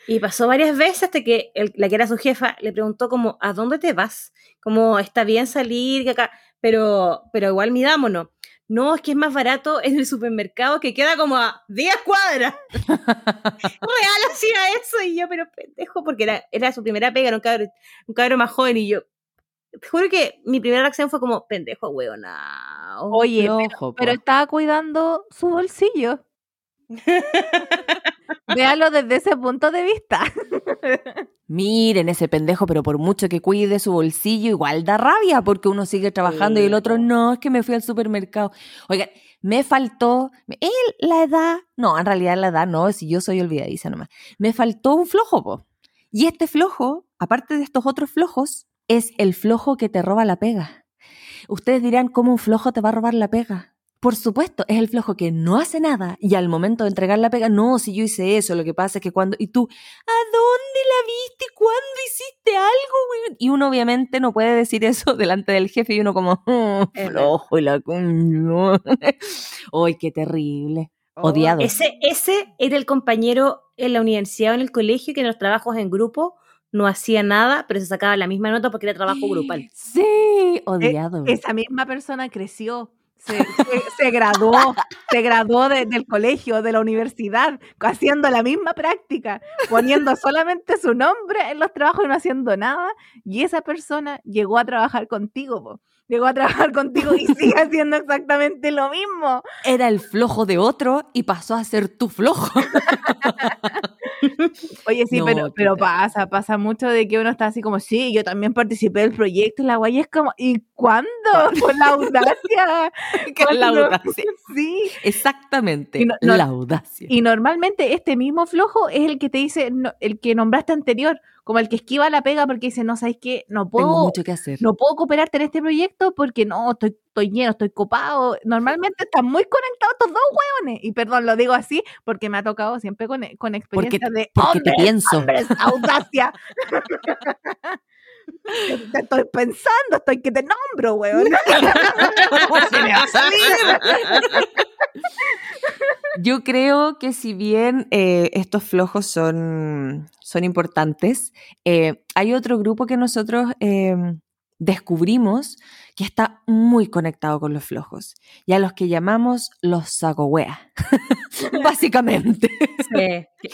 Speaker 1: Y pasó varias veces hasta que la que era su jefa le preguntó como, ¿a dónde te vas? Como, está bien salir, que acá, pero, pero igual midámonos no, es que es más barato en el supermercado que queda como a 10 cuadras. Real hacía eso y yo, pero pendejo, porque era, era su primera pega, era un cabrón, un cabrón más joven y yo, te juro que mi primera reacción fue como, pendejo, huevona.
Speaker 2: Oye, pero, estaba cuidando su bolsillo. Véalo desde ese punto de vista.
Speaker 3: Miren ese pendejo, pero por mucho que cuide su bolsillo, igual da rabia porque uno sigue trabajando y el otro no, es que me fui al supermercado. Oigan, me faltó, él, la edad, no, en realidad la edad no, si yo soy olvidadiza nomás. Me faltó un flojo, po. Y este flojo, aparte de estos otros flojos, es el flojo que te roba la pega. Ustedes dirán, ¿cómo un flojo te va a robar la pega? Por supuesto, es el flojo que no hace nada y al momento de entregar la pega, no, si yo hice eso, lo que pasa es que cuando... Y tú, ¿a dónde la viste? ¿Cuándo hiciste algo, Y uno obviamente no puede decir eso delante del jefe y uno como, oh, flojo y la... ¡Ay, qué terrible! Oh, Odiado.
Speaker 1: Ese, ese era el compañero en la universidad o en el colegio que en los trabajos en grupo no hacía nada, pero se sacaba la misma nota porque era trabajo grupal.
Speaker 3: Sí, e, odiado.
Speaker 2: esa misma persona creció se, graduó, se graduó del colegio, de la universidad, haciendo la misma práctica, poniendo solamente su nombre en los trabajos y no haciendo nada. Y esa persona llegó a trabajar contigo, llegó a trabajar contigo y sigue haciendo exactamente lo mismo.
Speaker 3: Era el flojo de otro y pasó a ser tu flojo.
Speaker 2: Oye, sí, pero, pero pasa, pasa mucho de que uno está así como, sí, yo también participé del proyecto y la guay es como, ¿y cuándo? Con la audacia.
Speaker 3: Con la audacia. Sí. Exactamente, la audacia.
Speaker 2: Y normalmente este mismo flojo es el que te dice, el que nombraste anterior, como el que esquiva la pega porque dice, no, ¿sabes qué? No puedo,
Speaker 3: Tengo mucho que hacer.
Speaker 2: no puedo cooperarte en este proyecto porque no, estoy, estoy lleno, estoy copado. Normalmente están muy conectados estos dos hueones. Y perdón, lo digo así porque me ha tocado siempre con, con experiencia de
Speaker 3: porque te pienso.
Speaker 2: audacia. te estoy pensando, estoy que te nombro, weón.
Speaker 3: Yo creo que si bien eh, estos flojos son, son importantes, eh, hay otro grupo que nosotros em, descubrimos que está muy conectado con los flojos y a los que llamamos los sacohueas, básicamente.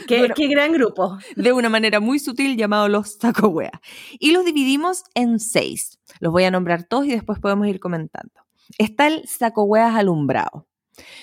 Speaker 1: Qué, gran grupo.
Speaker 3: De una manera muy sutil llamado los sacohueas. Y los dividimos en seis. Los voy a nombrar todos y después podemos ir comentando. Está el sacohueas alumbrado.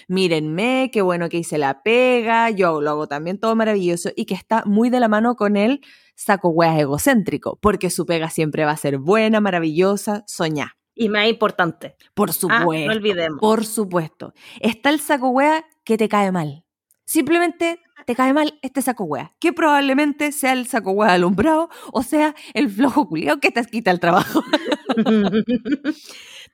Speaker 3: Mírenme, qué bueno que hice la pega, yo lo hago también todo maravilloso y que está muy de la mano con el saco hueas egocéntrico, porque su pega siempre va a ser buena, maravillosa, soñá.
Speaker 1: Y más importante.
Speaker 3: Por supuesto. Ah, no olvidemos. Por supuesto. Está el saco hueá que te cae mal. Simplemente te cae mal este saco hueá, que probablemente sea el saco hueá alumbrado o sea el flojo culiao que te quita el trabajo.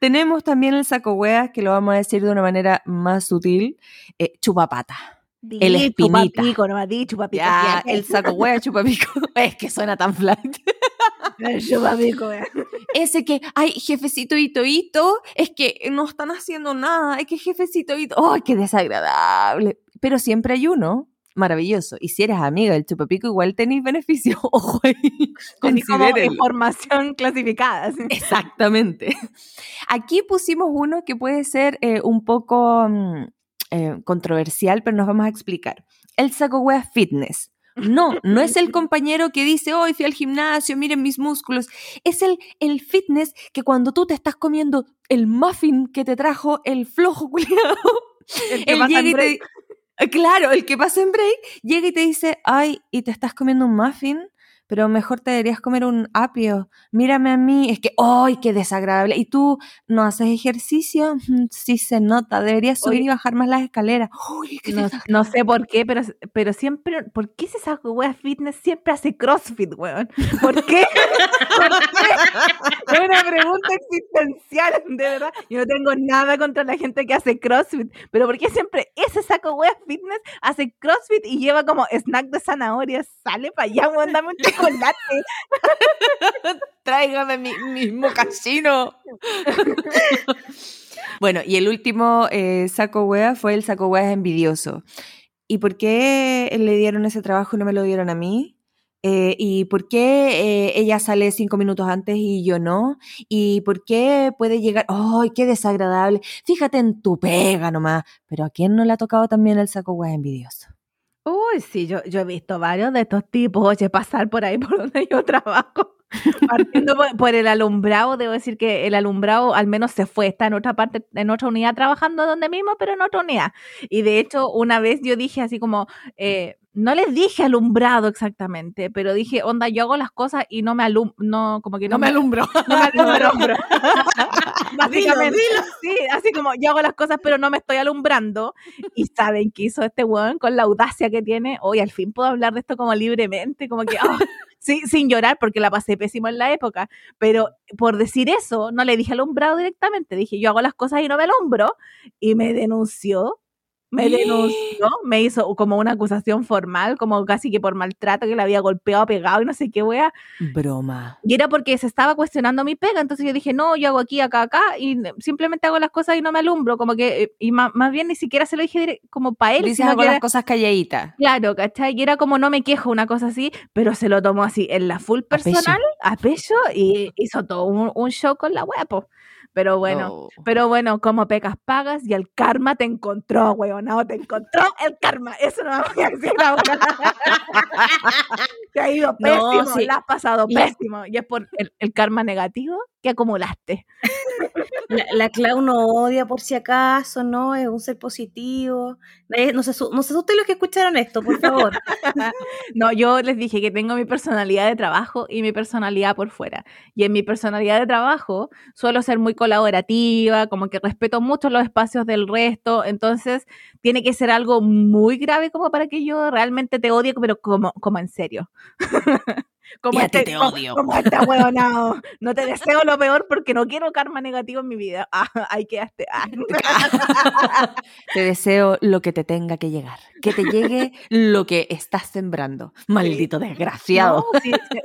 Speaker 3: Tenemos también el saco hueá, que lo vamos a decir de una manera más sutil, eh, chupapata el espinita.
Speaker 2: Chupapico, no di chupapico.
Speaker 3: Ya, el saco hueá chupapico. es que suena tan flight. Ese que, ay, jefecito hito hito, es que no están haciendo nada, es que jefecito hito, ay, qué desagradable. Pero siempre hay uno maravilloso. Y si eres amiga del chupapico, igual tenéis beneficio. Ojo ahí.
Speaker 2: información clasificada.
Speaker 3: Exactamente. Aquí pusimos uno que puede ser eh, un poco mm, eh, controversial, pero nos vamos a explicar. El saco wea fitness. No, no es el compañero que dice, hoy fui al gimnasio, miren mis músculos. Es el, el fitness que cuando tú te estás comiendo el muffin que te trajo el flojo culiado, él llega y te, Claro, el que pasa en break llega y te dice, ay, ¿y te estás comiendo un muffin? Pero mejor te deberías comer un apio. Mírame a mí, es que, ¡ay, qué desagradable! ¿Y tú no haces ejercicio? Sí se nota, deberías subir y bajar más las escaleras.
Speaker 2: Uy, qué no, sé por qué, pero, pero siempre, ¿por qué ese saco wea fitness siempre hace crossfit, weón? ¿Por qué? Es una pregunta existencial, de verdad. Yo no tengo nada contra la gente que hace crossfit, pero ¿por qué siempre ese saco wea fitness hace crossfit y lleva como snack de zanahoria? Sale para allá, weón, dame un chocolate.
Speaker 3: Tráigame mi, mismo casino bueno, y el último eh, saco wea fue el saco wea envidioso. ¿Y por qué le dieron ese trabajo y no me lo dieron a mí? Eh, ¿Y por qué eh, ella sale cinco minutos antes y yo no? ¿Y por qué puede llegar? ¡Ay, qué desagradable! Fíjate en tu pega nomás. Pero ¿a quién no le ha tocado también el saco wea envidioso?
Speaker 2: Uy, sí, yo, yo he visto varios de estos tipos, oye, pasar por ahí por donde yo trabajo. Partiendo por, el alumbrado, debo decir que el alumbrado al menos se fue, está en otra parte, en otra unidad trabajando donde mismo, pero en otra unidad. Y de hecho, una vez yo dije así como, eh, no les dije alumbrado exactamente, pero dije, onda, yo hago las cosas y no me alum no, como que
Speaker 3: no, me alumbro.
Speaker 2: No me alumbro. Básicamente. Sí, así como yo hago las cosas, pero no me estoy alumbrando. Y saben qué hizo este weón con la audacia que tiene. Hoy al fin puedo hablar de esto como libremente, como que, oh, sí, sin llorar, porque la pasé pésimo en la época. Pero por decir eso, no le dije alumbrado directamente. Dije, yo hago las cosas y no me alumbro. Y me denunció me denunció, me hizo como una acusación formal, como casi que por maltrato, que le había golpeado, pegado y no sé qué wea.
Speaker 3: Broma.
Speaker 2: Y era porque se estaba cuestionando mi pega, entonces yo dije, no, yo hago aquí, acá, acá, y simplemente hago las cosas y no me alumbro, como que, eh, y más, bien ni siquiera se lo dije como para él.
Speaker 3: Dices, hago las cosas calladitas.
Speaker 2: Claro, ¿cachai? Y era como, no me quejo, una cosa así, pero se lo tomó así, en la full personal, a pecho, y hizo todo un, show con la wea, pero bueno, pero bueno, como pecas pagas y el karma te encontró, no te encontró el karma. Eso no me voy a decir ahora. te ha ido pésimo, no, la has pasado pésimo. Y es por el karma negativo que acumulaste.
Speaker 1: La, la, Clau no odia por si acaso, ¿no? Es un ser positivo. No se, no se asusten los que escucharon esto, por favor.
Speaker 2: no, yo les dije que tengo mi personalidad de trabajo y mi personalidad por fuera. Y en mi personalidad de trabajo suelo ser muy colaborativa, como que respeto mucho los espacios del resto. Entonces, tiene que ser algo muy grave como para que yo realmente te odie, pero como, como en serio.
Speaker 3: Como este, te odio.
Speaker 2: Como, este no. No te deseo lo peor porque no quiero karma negativo en mi vida. Ah, ahí quedaste. Ah.
Speaker 3: Te deseo lo que te tenga que llegar. Que te llegue lo que estás sembrando. Maldito desgraciado.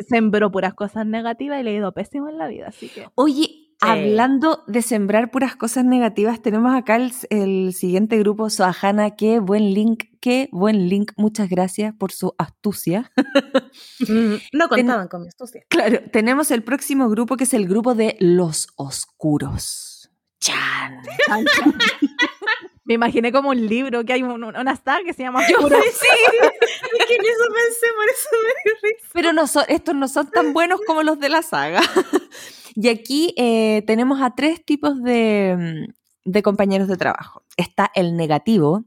Speaker 2: sembró puras cosas negativas y le he ido pésimo en la vida. Así que.
Speaker 3: Oye, Hablando de sembrar puras cosas negativas, tenemos acá el, siguiente grupo, Soajana. Qué buen link, qué buen link. Muchas gracias por su astucia.
Speaker 1: No contaban con mi astucia.
Speaker 3: Claro, tenemos el próximo grupo que es el grupo de los oscuros. Chan.
Speaker 2: Me imaginé como un libro que hay una saga que se llama
Speaker 1: Yo sí, es que en eso pensé, por eso me risa.
Speaker 3: Pero no estos no son tan buenos como los de la saga. Y aquí eh, tenemos a tres tipos de, mm, de compañeros de trabajo. Está el negativo,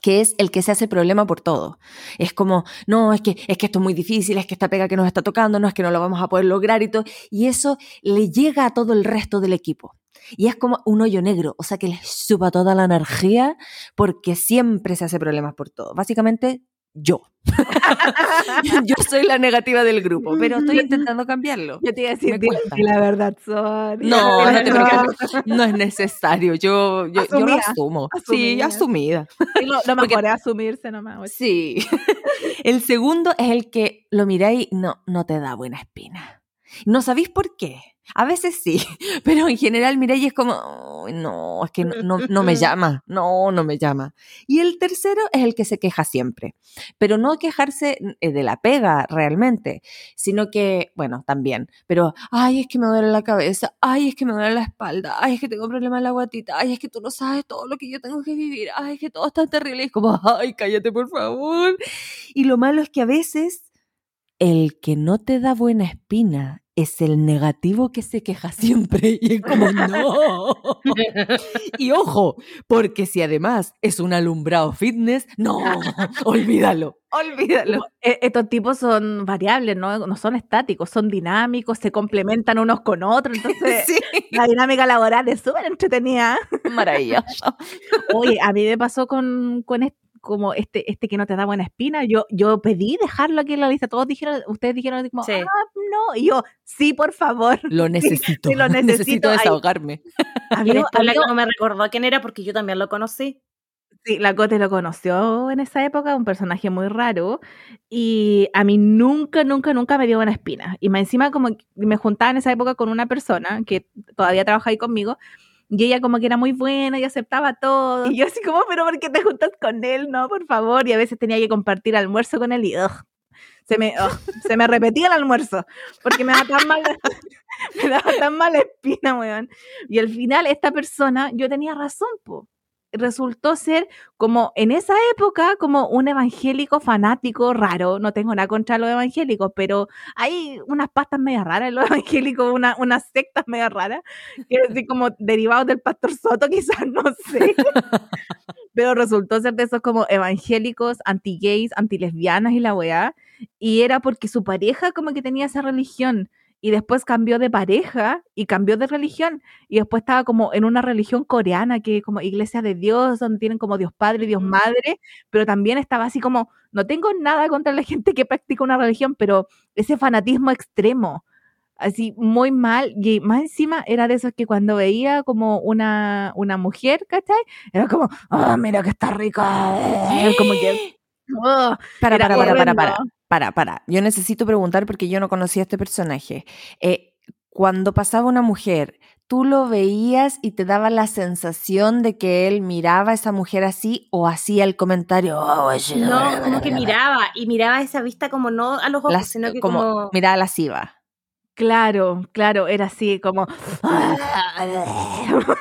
Speaker 3: que es el que se hace problema por todo. Es como, no, es que, es que esto es muy difícil, es que esta pega que nos está tocando, no es que no lo vamos a poder lograr y todo. Y eso le llega a todo el resto del equipo. Y es como un hoyo negro, o sea que le suba toda la energía porque siempre se hace problemas por todo. Básicamente, yo. yo soy la negativa del grupo, pero estoy intentando cambiarlo.
Speaker 2: Yo te iba a decir la verdad son.
Speaker 3: No, no, es necesario. Yo, yo, lo asumo. Sí, asumida.
Speaker 2: lo, lo mejor es asumirse nomás.
Speaker 3: Sí. el segundo es el que lo miráis, no, no te da buena espina. No sabéis por qué. A veces sí, pero en general Mireille es como, no, es que no, no, me llama, no, no me llama. Y el tercero es el que se queja siempre, pero no quejarse eh, de la pega realmente, sino que, bueno, también, pero, ay, es que me duele la cabeza, ay, es que me duele la espalda, ay, es que tengo problemas en la guatita, ay, es que tú no sabes todo lo que yo tengo que vivir, ay, es que todo está terrible, y es como, ay, cállate por favor. Y lo malo es que a veces el que no te da buena espina es el negativo que se queja siempre y es como no. y ojo, porque si además es un alumbrado fitness, no, olvídalo, olvídalo.
Speaker 2: E, estos tipos son variables, ¿no? no son estáticos, son dinámicos, se complementan unos con otros, entonces la dinámica laboral es súper entretenida.
Speaker 3: Maravilloso.
Speaker 2: Oye, a mí me pasó con, con, como este, este que no te da buena espina, yo, yo pedí dejarlo aquí en la lista. Todos dijeron, ustedes dijeron como, ah, no. Y yo, sí, por favor.
Speaker 3: Lo necesito. lo necesito. desahogarme.
Speaker 1: A mí no me recordó quién era porque yo también lo conocí.
Speaker 2: Sí, la Cote lo conoció en esa época, un personaje muy raro. Y a mí nunca, nunca, nunca me dio buena espina. Y más encima, como me juntaba en esa época con una persona que todavía trabaja ahí conmigo y ella como que era muy buena y aceptaba todo. Y yo así como, pero ¿por qué te juntas con él? No, por favor. Y a veces tenía que compartir almuerzo con él y se, me, se me repetía el almuerzo porque me daba tan mal, me daba tan mala espina, weón. Y al final esta persona, yo tenía razón, po resultó ser como en esa época como un evangélico fanático raro. No tengo nada contra los evangélicos, pero hay unas pastas medio raras en los evangélicos, una, unas sectas medio raras, quiero decir como derivados del pastor Soto, quizás, no sé. pero resultó ser de esos como evangélicos, anti-gays, anti-lesbianas y la weá. Y era porque su pareja como que tenía esa religión y después cambió de pareja y cambió de religión y después estaba como en una religión coreana que como iglesia de Dios, donde tienen como Dios Padre y Dios. Madre, pero también estaba así como, no tengo nada contra la gente que practica una religión, pero ese fanatismo extremo, así muy mal, y más encima era de esos que cuando veía como una, una mujer, ¿cachai? Era como, ah, mira que está rica, como que...
Speaker 3: Oh, para, para, para, para, para para, para. Yo necesito preguntar porque yo no conocía a este personaje. Eh, cuando pasaba una mujer, ¿tú lo veías y te daba la sensación de que él miraba a esa mujer así o hacía el comentario? Oh,
Speaker 1: no, como que miraba y miraba esa vista como no a los ojos, sino que como, como...
Speaker 3: miraba lasciva.
Speaker 2: Claro, claro, era así como.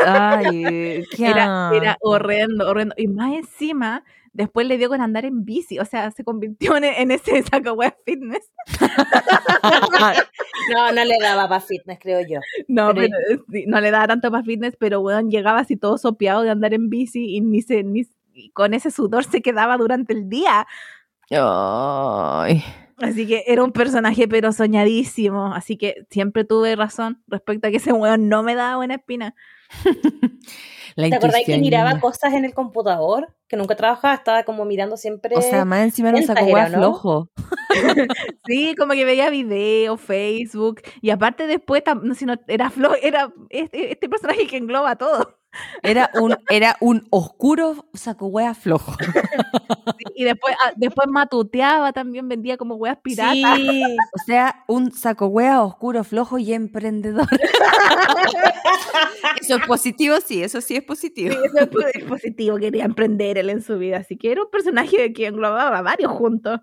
Speaker 3: Ay,
Speaker 2: era horrendo, horrendo. Y más encima, Después le dio con andar en bici, o sea, se convirtió en, ese saco web fitness.
Speaker 1: no, no le daba para fitness, creo yo.
Speaker 2: No, pero, no le daba tanto para fitness, pero bueno, llegaba así todo sopeado de andar en bici y ni se, ni, con ese sudor se quedaba durante el día.
Speaker 3: Ay.
Speaker 2: Así que era un personaje pero soñadísimo, así que siempre tuve razón respecto a que ese weón no me daba buena espina.
Speaker 1: ¿Te acordás que miraba cosas en el computador? Que nunca trabajaba, estaba como mirando siempre.
Speaker 3: O sea, más encima no sacó ¿no? flojo.
Speaker 2: sí, como que veía video, Facebook. Y aparte después, no, si no, era flojo, era este, este personaje que engloba todo.
Speaker 3: Era un, era un oscuro saco hueá flojo.
Speaker 2: y después, ah, después matuteaba también, vendía como hueas piratas. Sí,
Speaker 3: o sea, un saco hueá oscuro, flojo y emprendedor. eso es positivo, sí, eso sí es positivo. Sí,
Speaker 2: eso es positivo, quería emprender él en su vida. Así que era un personaje que englobaba varios juntos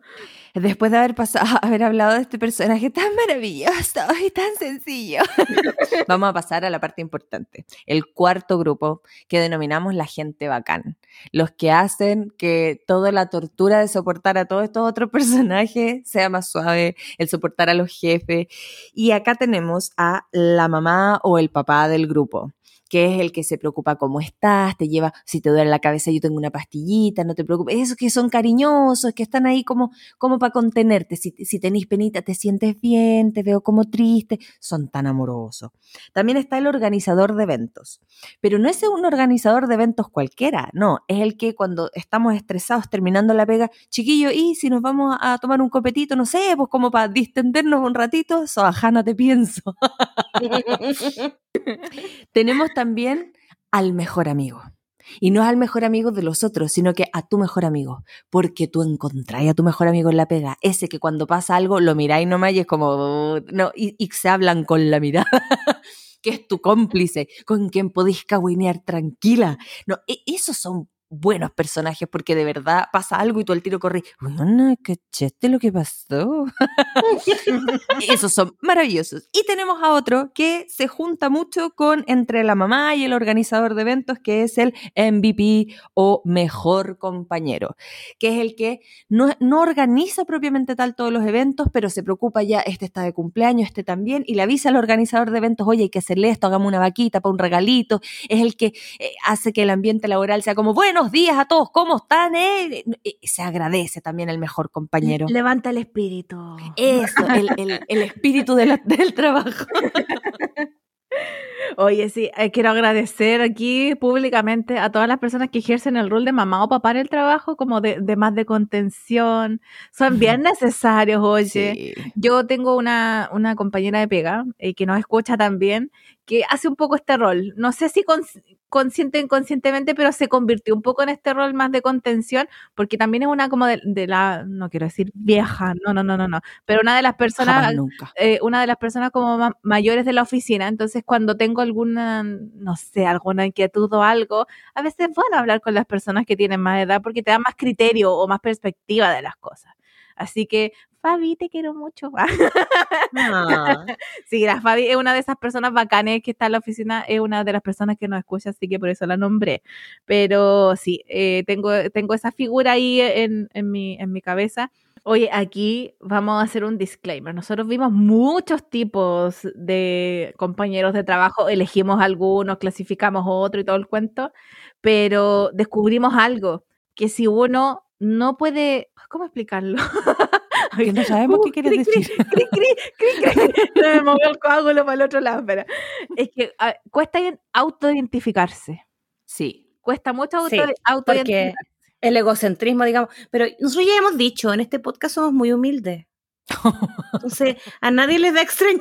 Speaker 3: después de haber pasado, haber hablado de este personaje tan maravilloso y tan sencillo, vamos a pasar a la parte importante. El cuarto grupo que denominamos la gente bacán. Los que hacen que toda la tortura de soportar a todos estos otros personajes sea más suave, el soportar a los jefes. Y acá tenemos a la mamá o el papá del grupo que es el que se preocupa cómo estás, te lleva, si te duele la cabeza yo tengo una pastillita, no te preocupes, esos que son cariñosos, que están ahí como, como para contenerte, si, si tenés penita, te sientes bien, te veo como triste, son tan amorosos. También está el organizador de eventos, pero no es un organizador de eventos cualquiera, no, es el que cuando estamos estresados terminando la pega, chiquillo, y si nos vamos a tomar un copetito, no sé, pues como para distendernos un ratito, so, ajá, te pienso. Tenemos también al mejor amigo. Y no es al mejor amigo de los otros, sino que a tu mejor amigo. Porque tú encontráis a tu mejor amigo en la pega. Ese que cuando pasa algo lo miráis nomás y es como. No, y, y se hablan con la mirada. que es tu cómplice, con quien podéis cagüinear tranquila. No, e, esos son buenos personajes porque de verdad pasa algo y tú al tiro corres, bueno, ¿cachaste lo que pasó? Esos son maravillosos. Y tenemos a otro que se junta mucho con entre la mamá y el organizador de eventos, que es el MVP o mejor compañero, que es el que no, no organiza propiamente tal todos los eventos, pero se preocupa ya, este está de cumpleaños, este también, y le avisa al organizador de eventos, oye, hay que hacerle esto, hagamos una vaquita para un regalito, es el que eh, hace que el ambiente laboral sea como, bueno, días a todos, ¿cómo están? Eh? Se agradece también el mejor compañero.
Speaker 2: Levanta el espíritu.
Speaker 3: Eso, el, espíritu del trabajo.
Speaker 2: Oye, sí, eh, quiero agradecer aquí públicamente a todas las personas que ejercen el rol de mamá o papá en el trabajo, como de, más de contención. Son bien necesarios, oye. Yo tengo una, una, compañera de pega eh, que nos escucha también, que hace un poco este rol. No sé si consciente o inconscientemente, pero se convirtió un poco en este rol más de contención, porque también es una como de, la, no quiero decir vieja, no, no, no, no, no, pero una de las personas, eh, una de las personas como mayores de la oficina, entonces cuando tengo alguna, no sé, alguna inquietud o algo, a veces es bueno hablar con las personas que tienen más edad porque te da más criterio o más perspectiva de las cosas. Así que Fabi, te quiero mucho. Ah. Sí, la Fabi es una de esas personas bacanes que está en la oficina, es una de las personas que nos escucha, así que por eso la nombré. Pero sí, eh, tengo, tengo esa figura ahí en, en, mi, en mi cabeza. Oye, aquí vamos a hacer un disclaimer. Nosotros vimos muchos tipos de compañeros de trabajo, elegimos algunos, clasificamos otro y todo el cuento, pero descubrimos algo, que si uno no puede, ¿cómo explicarlo?
Speaker 3: Que no sabemos qué quieres decir. Cri,
Speaker 2: cri, me movió el coágulo para el otro lado. Pero es que ah, cuesta autoidentificarse.
Speaker 3: Sí.
Speaker 2: Cuesta mucho auto, autoidentificarse.
Speaker 1: El egocentrismo, digamos. Pero nosotros ya hemos dicho, en este podcast somos muy humildes. Entonces, a nadie les da extraña.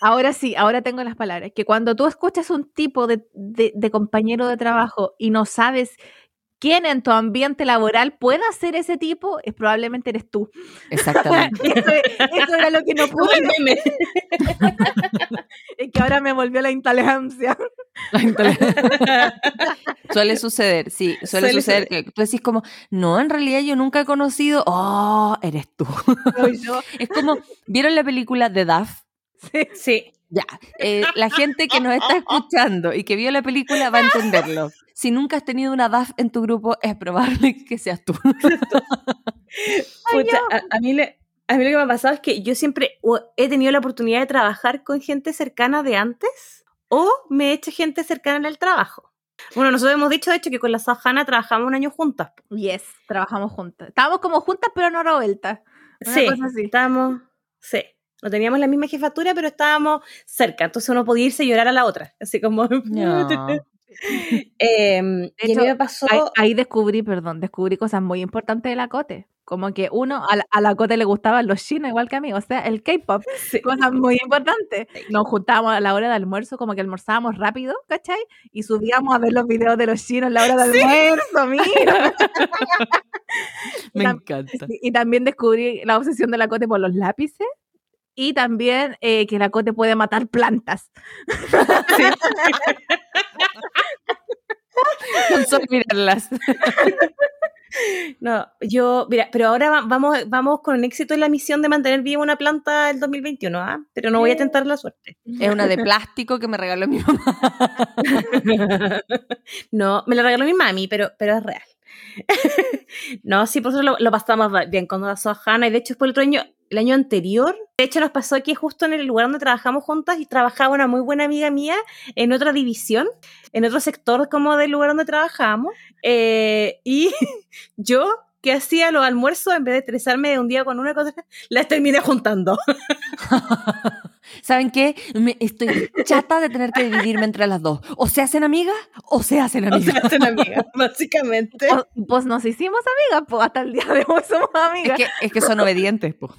Speaker 2: Ahora sí, ahora tengo las palabras. Que cuando tú escuchas un tipo de, de compañero de trabajo y no sabes quién en tu ambiente laboral pueda ser ese tipo, es probablemente eres tú.
Speaker 3: Exactamente.
Speaker 2: eso, era lo que no pude. es que ahora me volvió la intolerancia.
Speaker 3: suele suceder, sí, suele, suceder. Que tú decís como, no, en realidad yo nunca he conocido, oh, eres tú. es como, ¿vieron la película The Duff?
Speaker 2: Sí. sí.
Speaker 3: Ya, eh, la gente que nos está escuchando y que vio la película va a entenderlo. Si nunca has tenido una DAF en tu grupo, es probable que seas tú.
Speaker 1: a, mí a mí lo que me ha pasado es que yo siempre he tenido la oportunidad de trabajar con gente cercana de antes o me he hecho gente cercana en el trabajo. Bueno, nosotros hemos dicho, de hecho, que con la Sahana trabajamos un año juntas.
Speaker 2: Yes, trabajamos juntas. Estábamos como juntas, pero no revueltas.
Speaker 1: Sí, estábamos, sí. No teníamos la misma jefatura, pero estábamos cerca. Entonces uno podía irse a llorar a la otra. Así como.
Speaker 2: Em, y me pasó. Ahí, descubrí, perdón, descubrí cosas muy importantes de la Cote. Como que uno, a la, Cote le gustaban los chinos igual que a mí, o sea, el K-pop, cosas muy importantes. Nos juntábamos a la hora de almuerzo, como que almorzábamos rápido, ¿cachai? Y subíamos a ver los videos de los chinos a la hora de almuerzo, mira.
Speaker 3: Me encanta.
Speaker 2: Y, y también descubrí la obsesión de la Cote por los lápices y también eh, que la cote puede matar plantas.
Speaker 3: Solo mirarlas.
Speaker 1: No, yo, mira, pero ahora vamos, vamos con éxito en la misión de mantener viva una planta el 2021, ¿ah? Pero no voy a tentar la suerte.
Speaker 3: Es una de plástico que me regaló mi mamá.
Speaker 1: No, me la regaló mi mami, pero, pero es real. No, sí, por eso lo, pasamos bien con la Hanna y de hecho después el otro año el año anterior. De hecho, nos pasó que justo en el lugar donde trabajamos juntas y trabajaba una muy buena amiga mía en otra división, en otro sector como del lugar donde trabajábamos. Eh, y yo que hacía los almuerzos, en vez de estresarme de un día con una cosa, las terminé juntando.
Speaker 3: ¿Saben qué? Me, estoy chata de tener que dividirme entre las dos. O se hacen amigas o se hacen amigas.
Speaker 1: O se hacen amigas, básicamente.
Speaker 2: pues nos hicimos amigas, pues hasta el día de hoy somos amigas.
Speaker 3: Es que, es que son obedientes, pues.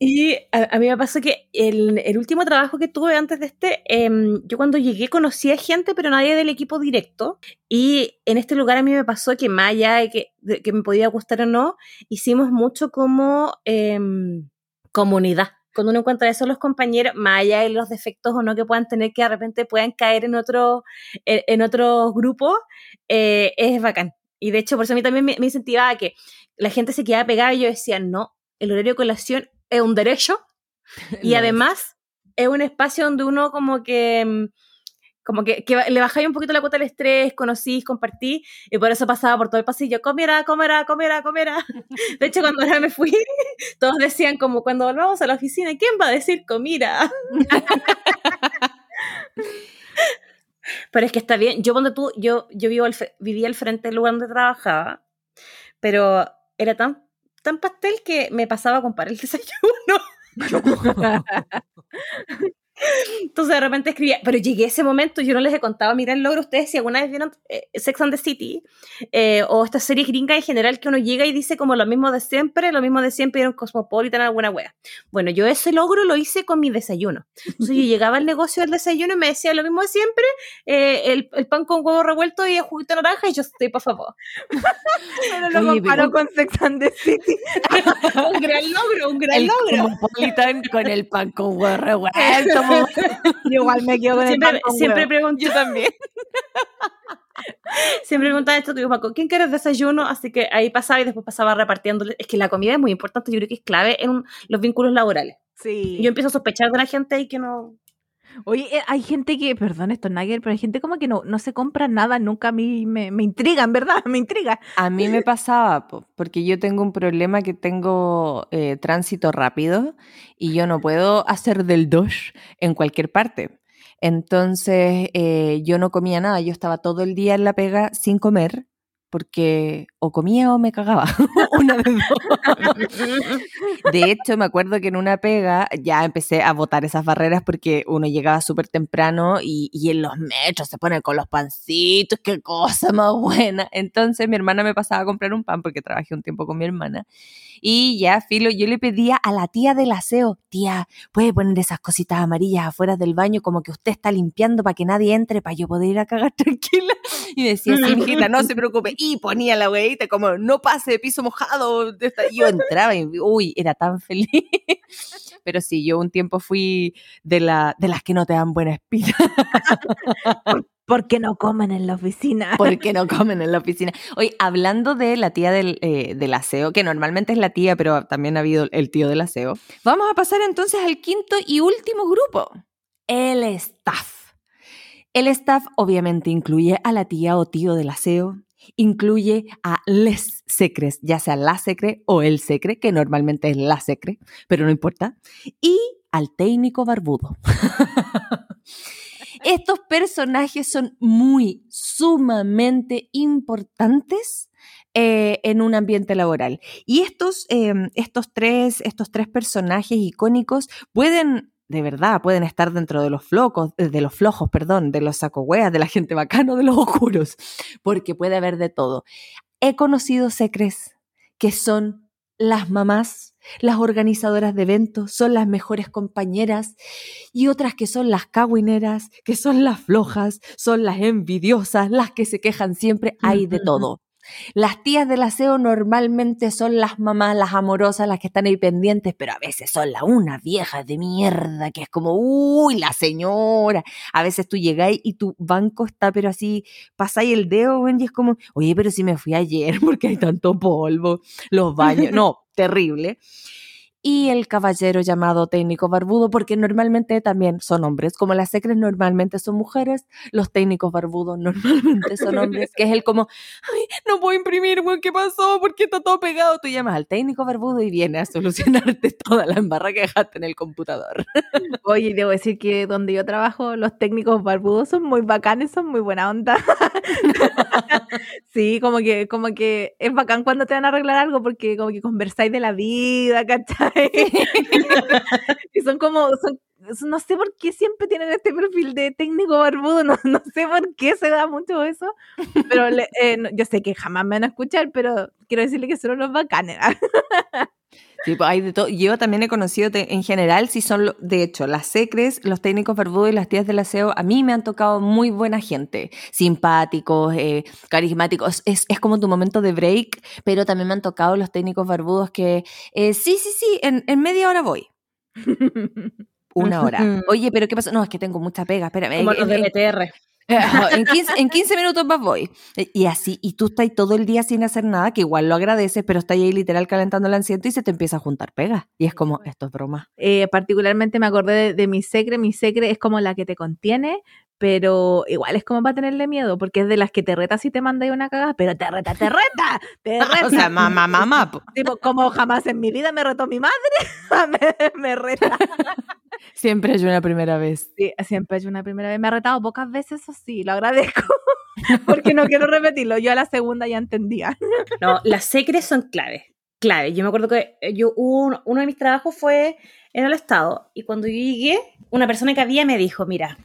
Speaker 1: Y a, mí me pasó que el, último trabajo que tuve antes de este, em, yo cuando llegué conocí a gente, pero nadie del equipo directo. Y en este lugar a mí me pasó que más allá de que, que me podía gustar o no, hicimos mucho como em, comunidad. Cuando uno encuentra eso los compañeros, más allá de los defectos o no que puedan tener, que de repente puedan caer en otro, en, otro grupo, eh, es bacán. Y de hecho, por eso a mí también me, me incentivaba a que la gente se quedaba pegada y yo decía, no, el horario de colación es un derecho y además es un espacio donde uno como que mm, como que, le bajáis un poquito la cuota del estrés, conocís, compartí, y por eso pasaba por todo el pasillo, comerá, comerá, comerá, comerá. De hecho, cuando ahora me fui, todos decían como cuando volvamos a la oficina, ¿quién va a decir comida? pero es que está bien, yo cuando tú, yo, yo vivo vivía al frente del lugar donde trabajaba, pero era tan tan pastel que me pasaba a comprar el desayuno. Entonces de repente escribía, pero llegué a ese momento, yo no les he contado, mira el logro, ustedes si alguna vez vieron eh, Sex and the City eh, o estas series gringas en general que uno llega y dice como lo mismo de siempre, lo mismo de siempre, era un Cosmopolitan, alguna wea. Bueno, yo ese logro lo hice con mi desayuno. Entonces yo llegaba al negocio del desayuno y me decía lo mismo de siempre, eh, el, el, pan con huevo revuelto y el juguito naranja y yo estoy, por favor.
Speaker 2: pero lo comparo con Sex and the City.
Speaker 1: un gran logro, un gran logro.
Speaker 3: Cosmopolitan con el pan con huevo revuelto
Speaker 2: igual me quedo con
Speaker 1: siempre,
Speaker 2: el
Speaker 1: Siempre pregunto.
Speaker 2: Yo también.
Speaker 1: siempre preguntaba esto, digo, Paco, ¿quién quiere desayuno? Así que ahí pasaba y después pasaba repartiendo. Es que la comida es muy importante, yo creo que es clave en los vínculos laborales.
Speaker 2: Sí.
Speaker 1: Yo empiezo a sospechar de la gente ahí que no,
Speaker 2: Oye, eh, hay gente que, perdón esto, Nagel, pero hay gente como que no, no se compra nada, nunca a mí me, me intrigan, ¿verdad? Me intriga.
Speaker 3: A mí me pasaba, porque yo tengo un problema que tengo eh, tránsito rápido y yo no puedo hacer del dosh en cualquier parte. Entonces eh, yo no comía nada, yo estaba todo el día en la pega sin comer porque o comía o me cagaba, una de dos. De hecho, me acuerdo que en una pega ya empecé a botar esas barreras porque uno llegaba súper temprano y, y, en los metros se pone con los pancitos, qué cosa más buena. Entonces mi hermana me pasaba a comprar un pan porque trabajé un tiempo con mi hermana y ya, filo, yo le pedía a la tía del aseo, tía, ¿puede poner esas cositas amarillas afuera del baño como que usted está limpiando para que nadie entre, para yo poder ir a cagar tranquila? Y decía, sí, hijita, no se preocupe. Y ponía la weita como, no pase de piso mojado. Yo entraba y, uy, era tan feliz. Pero sí, yo un tiempo fui de, la, de las que no te dan buena espina.
Speaker 2: Porque no comen en la oficina.
Speaker 3: Porque no comen en la oficina. Oye, hablando de la tía eh, del, aseo, que normalmente es la tía, pero también ha habido el tío del aseo, vamos a pasar entonces al quinto y último grupo, el staff. El staff obviamente incluye a la tía o tío del aseo, incluye a les secres, ya sea la secre o el secre, que normalmente es la secre, pero no importa, y al técnico barbudo. Estos personajes son muy, sumamente importantes eh, en un ambiente laboral. Y estos, em, estos, tres, estos tres personajes icónicos pueden de verdad pueden estar dentro de los flocos, eh, de los flojos, perdón, de los sacohueas, de la gente bacano, de los oscuros, porque puede haber de todo. He conocido secres que son las mamás las organizadoras de eventos son las mejores compañeras y otras que son las cagüineras, que son las flojas, son las envidiosas, las que se quejan siempre, hay de todo. Las tías del aseo normalmente son las mamás, las amorosas, las que están ahí pendientes, pero a veces son las unas viejas de mierda, que es como, uy, la señora. A veces tú llegáis y tu banco está, pero así, pasáis el dedo, y es como, oye, pero si me fui ayer porque hay tanto polvo, los baños. No, terrible. Y el caballero llamado técnico barbudo, porque normalmente también son hombres, como las secres normalmente son mujeres, los técnicos barbudos normalmente son hombres, que es el como, ay, no puedo imprimir, ¿qué pasó? ¿Por qué está todo pegado? Tú llamas al técnico barbudo y viene a solucionarte toda la embarra que dejaste en el computador.
Speaker 2: Oye, debo decir que donde yo trabajo, los técnicos barbudos son muy bacanes, son muy buena onda. Sí, como que, como que es bacán cuando te van a arreglar algo porque como que conversáis de la vida, ¿cachai? y son como, son, no sé por qué siempre tienen este perfil de técnico barbudo, no, no sé por qué se da mucho eso, pero eh, yo sé que jamás me van a escuchar, pero quiero decirle que son unos bacanes.
Speaker 3: Pues, hay de todo. Yo también he conocido en general, si son, de hecho, las secres, los técnicos barbudos y las tías del aseo, a mí me han tocado muy buena gente, simpáticos, eh, carismáticos. Es, es, como tu momento de break, pero también me han tocado los técnicos barbudos que, eh, sí, sí, sí, en, en media hora voy. Una hora. Oye, pero ¿qué pasa? No, es que tengo mucha pega, espérame.
Speaker 1: Como los de BTR.
Speaker 3: En, 15, en 15 minutos más voy. E, y así, y tú estás todo el día sin hacer nada, que igual lo agradeces, pero estás ahí literal calentando el asiento y se te empieza a juntar pega. Y es como, esto es broma.
Speaker 2: Eh, particularmente me acordé de, mi secre. Mi secre es como la que te contiene, pero igual es como para tenerle miedo, porque es de las que te retas y te manda una cagada, pero te reta, te reta, te reta.
Speaker 3: o sea, mamá, mamá.
Speaker 2: Tipo, como jamás en mi vida me retó mi madre, me, me reta.
Speaker 3: Siempre hay una primera vez.
Speaker 2: Sí, siempre hay una primera vez. Me ha retado pocas veces, eso sí, lo agradezco. porque no quiero repetirlo. Yo a la segunda ya entendía.
Speaker 1: No, las secres son claves. Clave. Yo me acuerdo que eh, yo uno, de mis trabajos fue en el Estado. Y cuando yo llegué, una persona que había me dijo: Mira,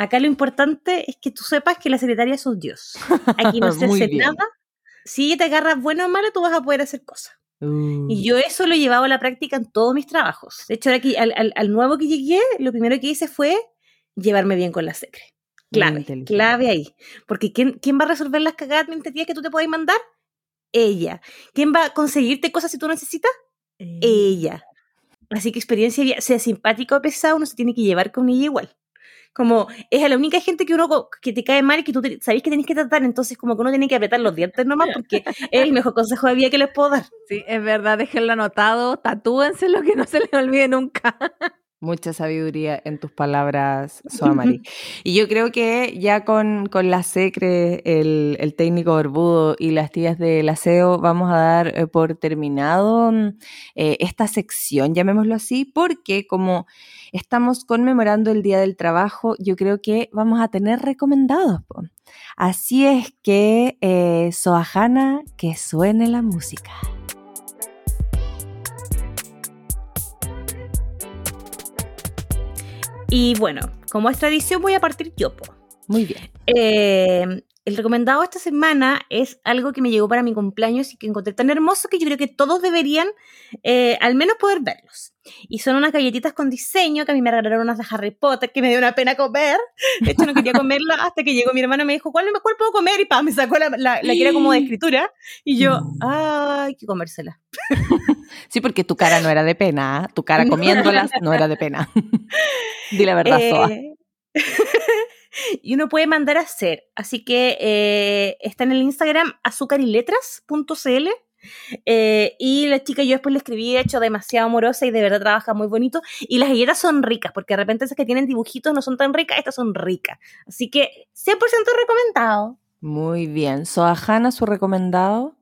Speaker 1: acá lo importante es que tú sepas que la secretaria es un Dios. Aquí no se hace nada. Si te agarras bueno o malo, tú vas a poder hacer cosas. Y uh. yo eso lo he llevado a la práctica en todos mis trabajos. De hecho, aquí, al, al, nuevo que llegué, lo primero que hice fue llevarme bien con la secre. Clave, clave ahí. Porque ¿quién, ¿quién, va a resolver las cagadas administrativas que tú te puedes mandar? Ella. ¿Quién va a conseguirte cosas si tú necesitas? Ella. Así que experiencia, sea simpático o pesado, uno se tiene que llevar con ella igual como es a la única gente que uno que te cae mal y que tú sabes que tenés que tratar, entonces como que uno tiene que apretar los dientes nomás porque es el mejor consejo de vida que les puedo dar.
Speaker 2: Sí, es verdad, déjenlo anotado, tatúense lo que no se les olvide nunca.
Speaker 3: Mucha sabiduría en tus palabras, Soamari. y yo creo que ya con, con la secre, el, el, técnico barbudo y las tías del aseo, vamos a dar eh, por terminado mm, eh, esta sección, llamémoslo así, porque como estamos conmemorando el Día del Trabajo, yo creo que vamos a tener recomendados. Así es que, eh, Soajana, que suene la música.
Speaker 1: Y bueno, como es tradición, voy a partir yo.
Speaker 3: Muy bien.
Speaker 1: Eh, el recomendado esta semana es algo que me llegó para mi cumpleaños y que encontré tan hermoso que yo creo que todos deberían eh, al menos poder verlos. Y son unas galletitas con diseño que a mí me regalaron unas de Harry Potter que me dio una pena comer. De hecho, no quería comerla hasta que llegó mi hermana y me dijo, ¿cuál, cuál puedo comer? Y pa, me sacó la, la, que era como de escritura. Y yo, ¡ay, hay que comérsela!
Speaker 3: Sí, porque tu cara no era de pena. ¿ah? Tu cara comiéndolas no era de pena. Di la verdad, Soa.
Speaker 1: Y uno puede mandar a hacer. Así que eh, está en el Instagram azúcariletras.cl. Eh, y la chica yo después le escribí, he hecho demasiado amorosa y de verdad trabaja muy bonito. Y las galletas son ricas, porque de repente esas que tienen dibujitos no son tan ricas, estas son ricas. Así que 100% recomendado.
Speaker 3: Muy bien. Soajana, su recomendado.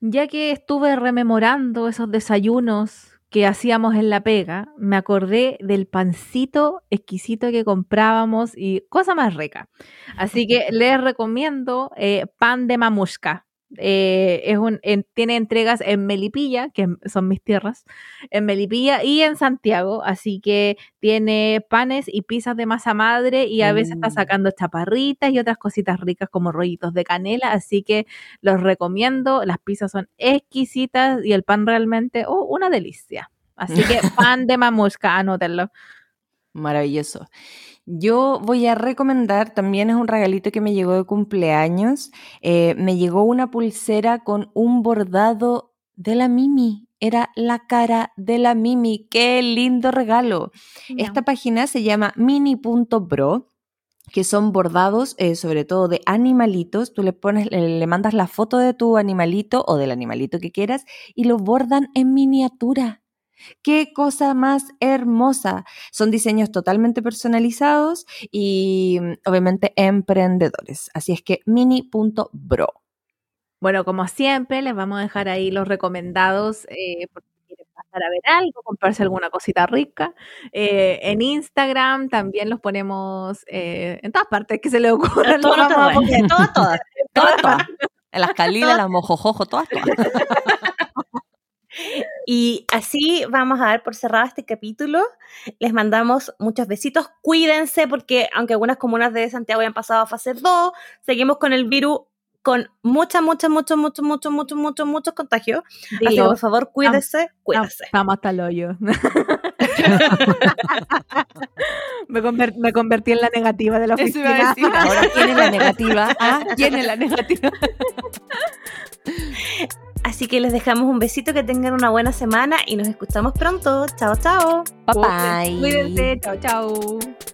Speaker 2: Ya que estuve rememorando esos desayunos que hacíamos en la pega, me acordé del pancito exquisito que comprábamos y cosa más rica. Así que les recomiendo eh, pan de mamusca. Eh, es un, tiene entregas en Melipilla, que son mis tierras, en Melipilla y en Santiago, así que tiene panes y pizzas de masa madre y a veces está mm. sacando chaparritas y otras cositas ricas como rollitos de canela, así que los recomiendo, las pizzas son exquisitas y el pan realmente, oh, una delicia. Así que pan de mamusca, anótenlo.
Speaker 3: Maravilloso. Yo voy a recomendar, también es un regalito que me llegó de cumpleaños, eh, me llegó una pulsera con un bordado de la Mimi. Era la cara de la Mimi. ¡Qué lindo regalo! Esta página se llama mini.pro que son bordados eh, sobre todo de animalitos. Tú le pones, le, mandas la foto de tu animalito o del animalito que quieras y lo bordan en miniatura. Qué cosa más hermosa. Son diseños totalmente personalizados y mm, obviamente emprendedores. Así es que mini.bro.
Speaker 2: Bueno, como siempre, les vamos a dejar ahí los recomendados eh, por si quieren pasar a ver algo, comprarse alguna cosita rica. Eh, en Instagram también los ponemos eh, en todas partes que se les ocurra.
Speaker 1: Todas, todas, todas,
Speaker 3: todas. En las calilas, las mojojojo, todas, todas.
Speaker 1: Y así vamos a dar por cerrado este capítulo. Les mandamos muchos besitos. Cuídense porque aunque algunas comunas de Santiago hayan pasado a fase 2, seguimos con el virus con muchas, muchas, muchos, muchos, muchos, muchos, muchos, muchos contagios. Así que por favor, cuídense, cuídense.
Speaker 2: Vamos hasta el hoyo. me, me, convertí en la negativa de la oficina.
Speaker 3: Ahora, ¿quién es la negativa? ¿Ah? ¿Quién es la negativa?
Speaker 1: Así que les dejamos un besito, que tengan una buena semana y nos escuchamos pronto. Chao, chao.
Speaker 3: Bye bye.
Speaker 2: Cuídense, chao, chao.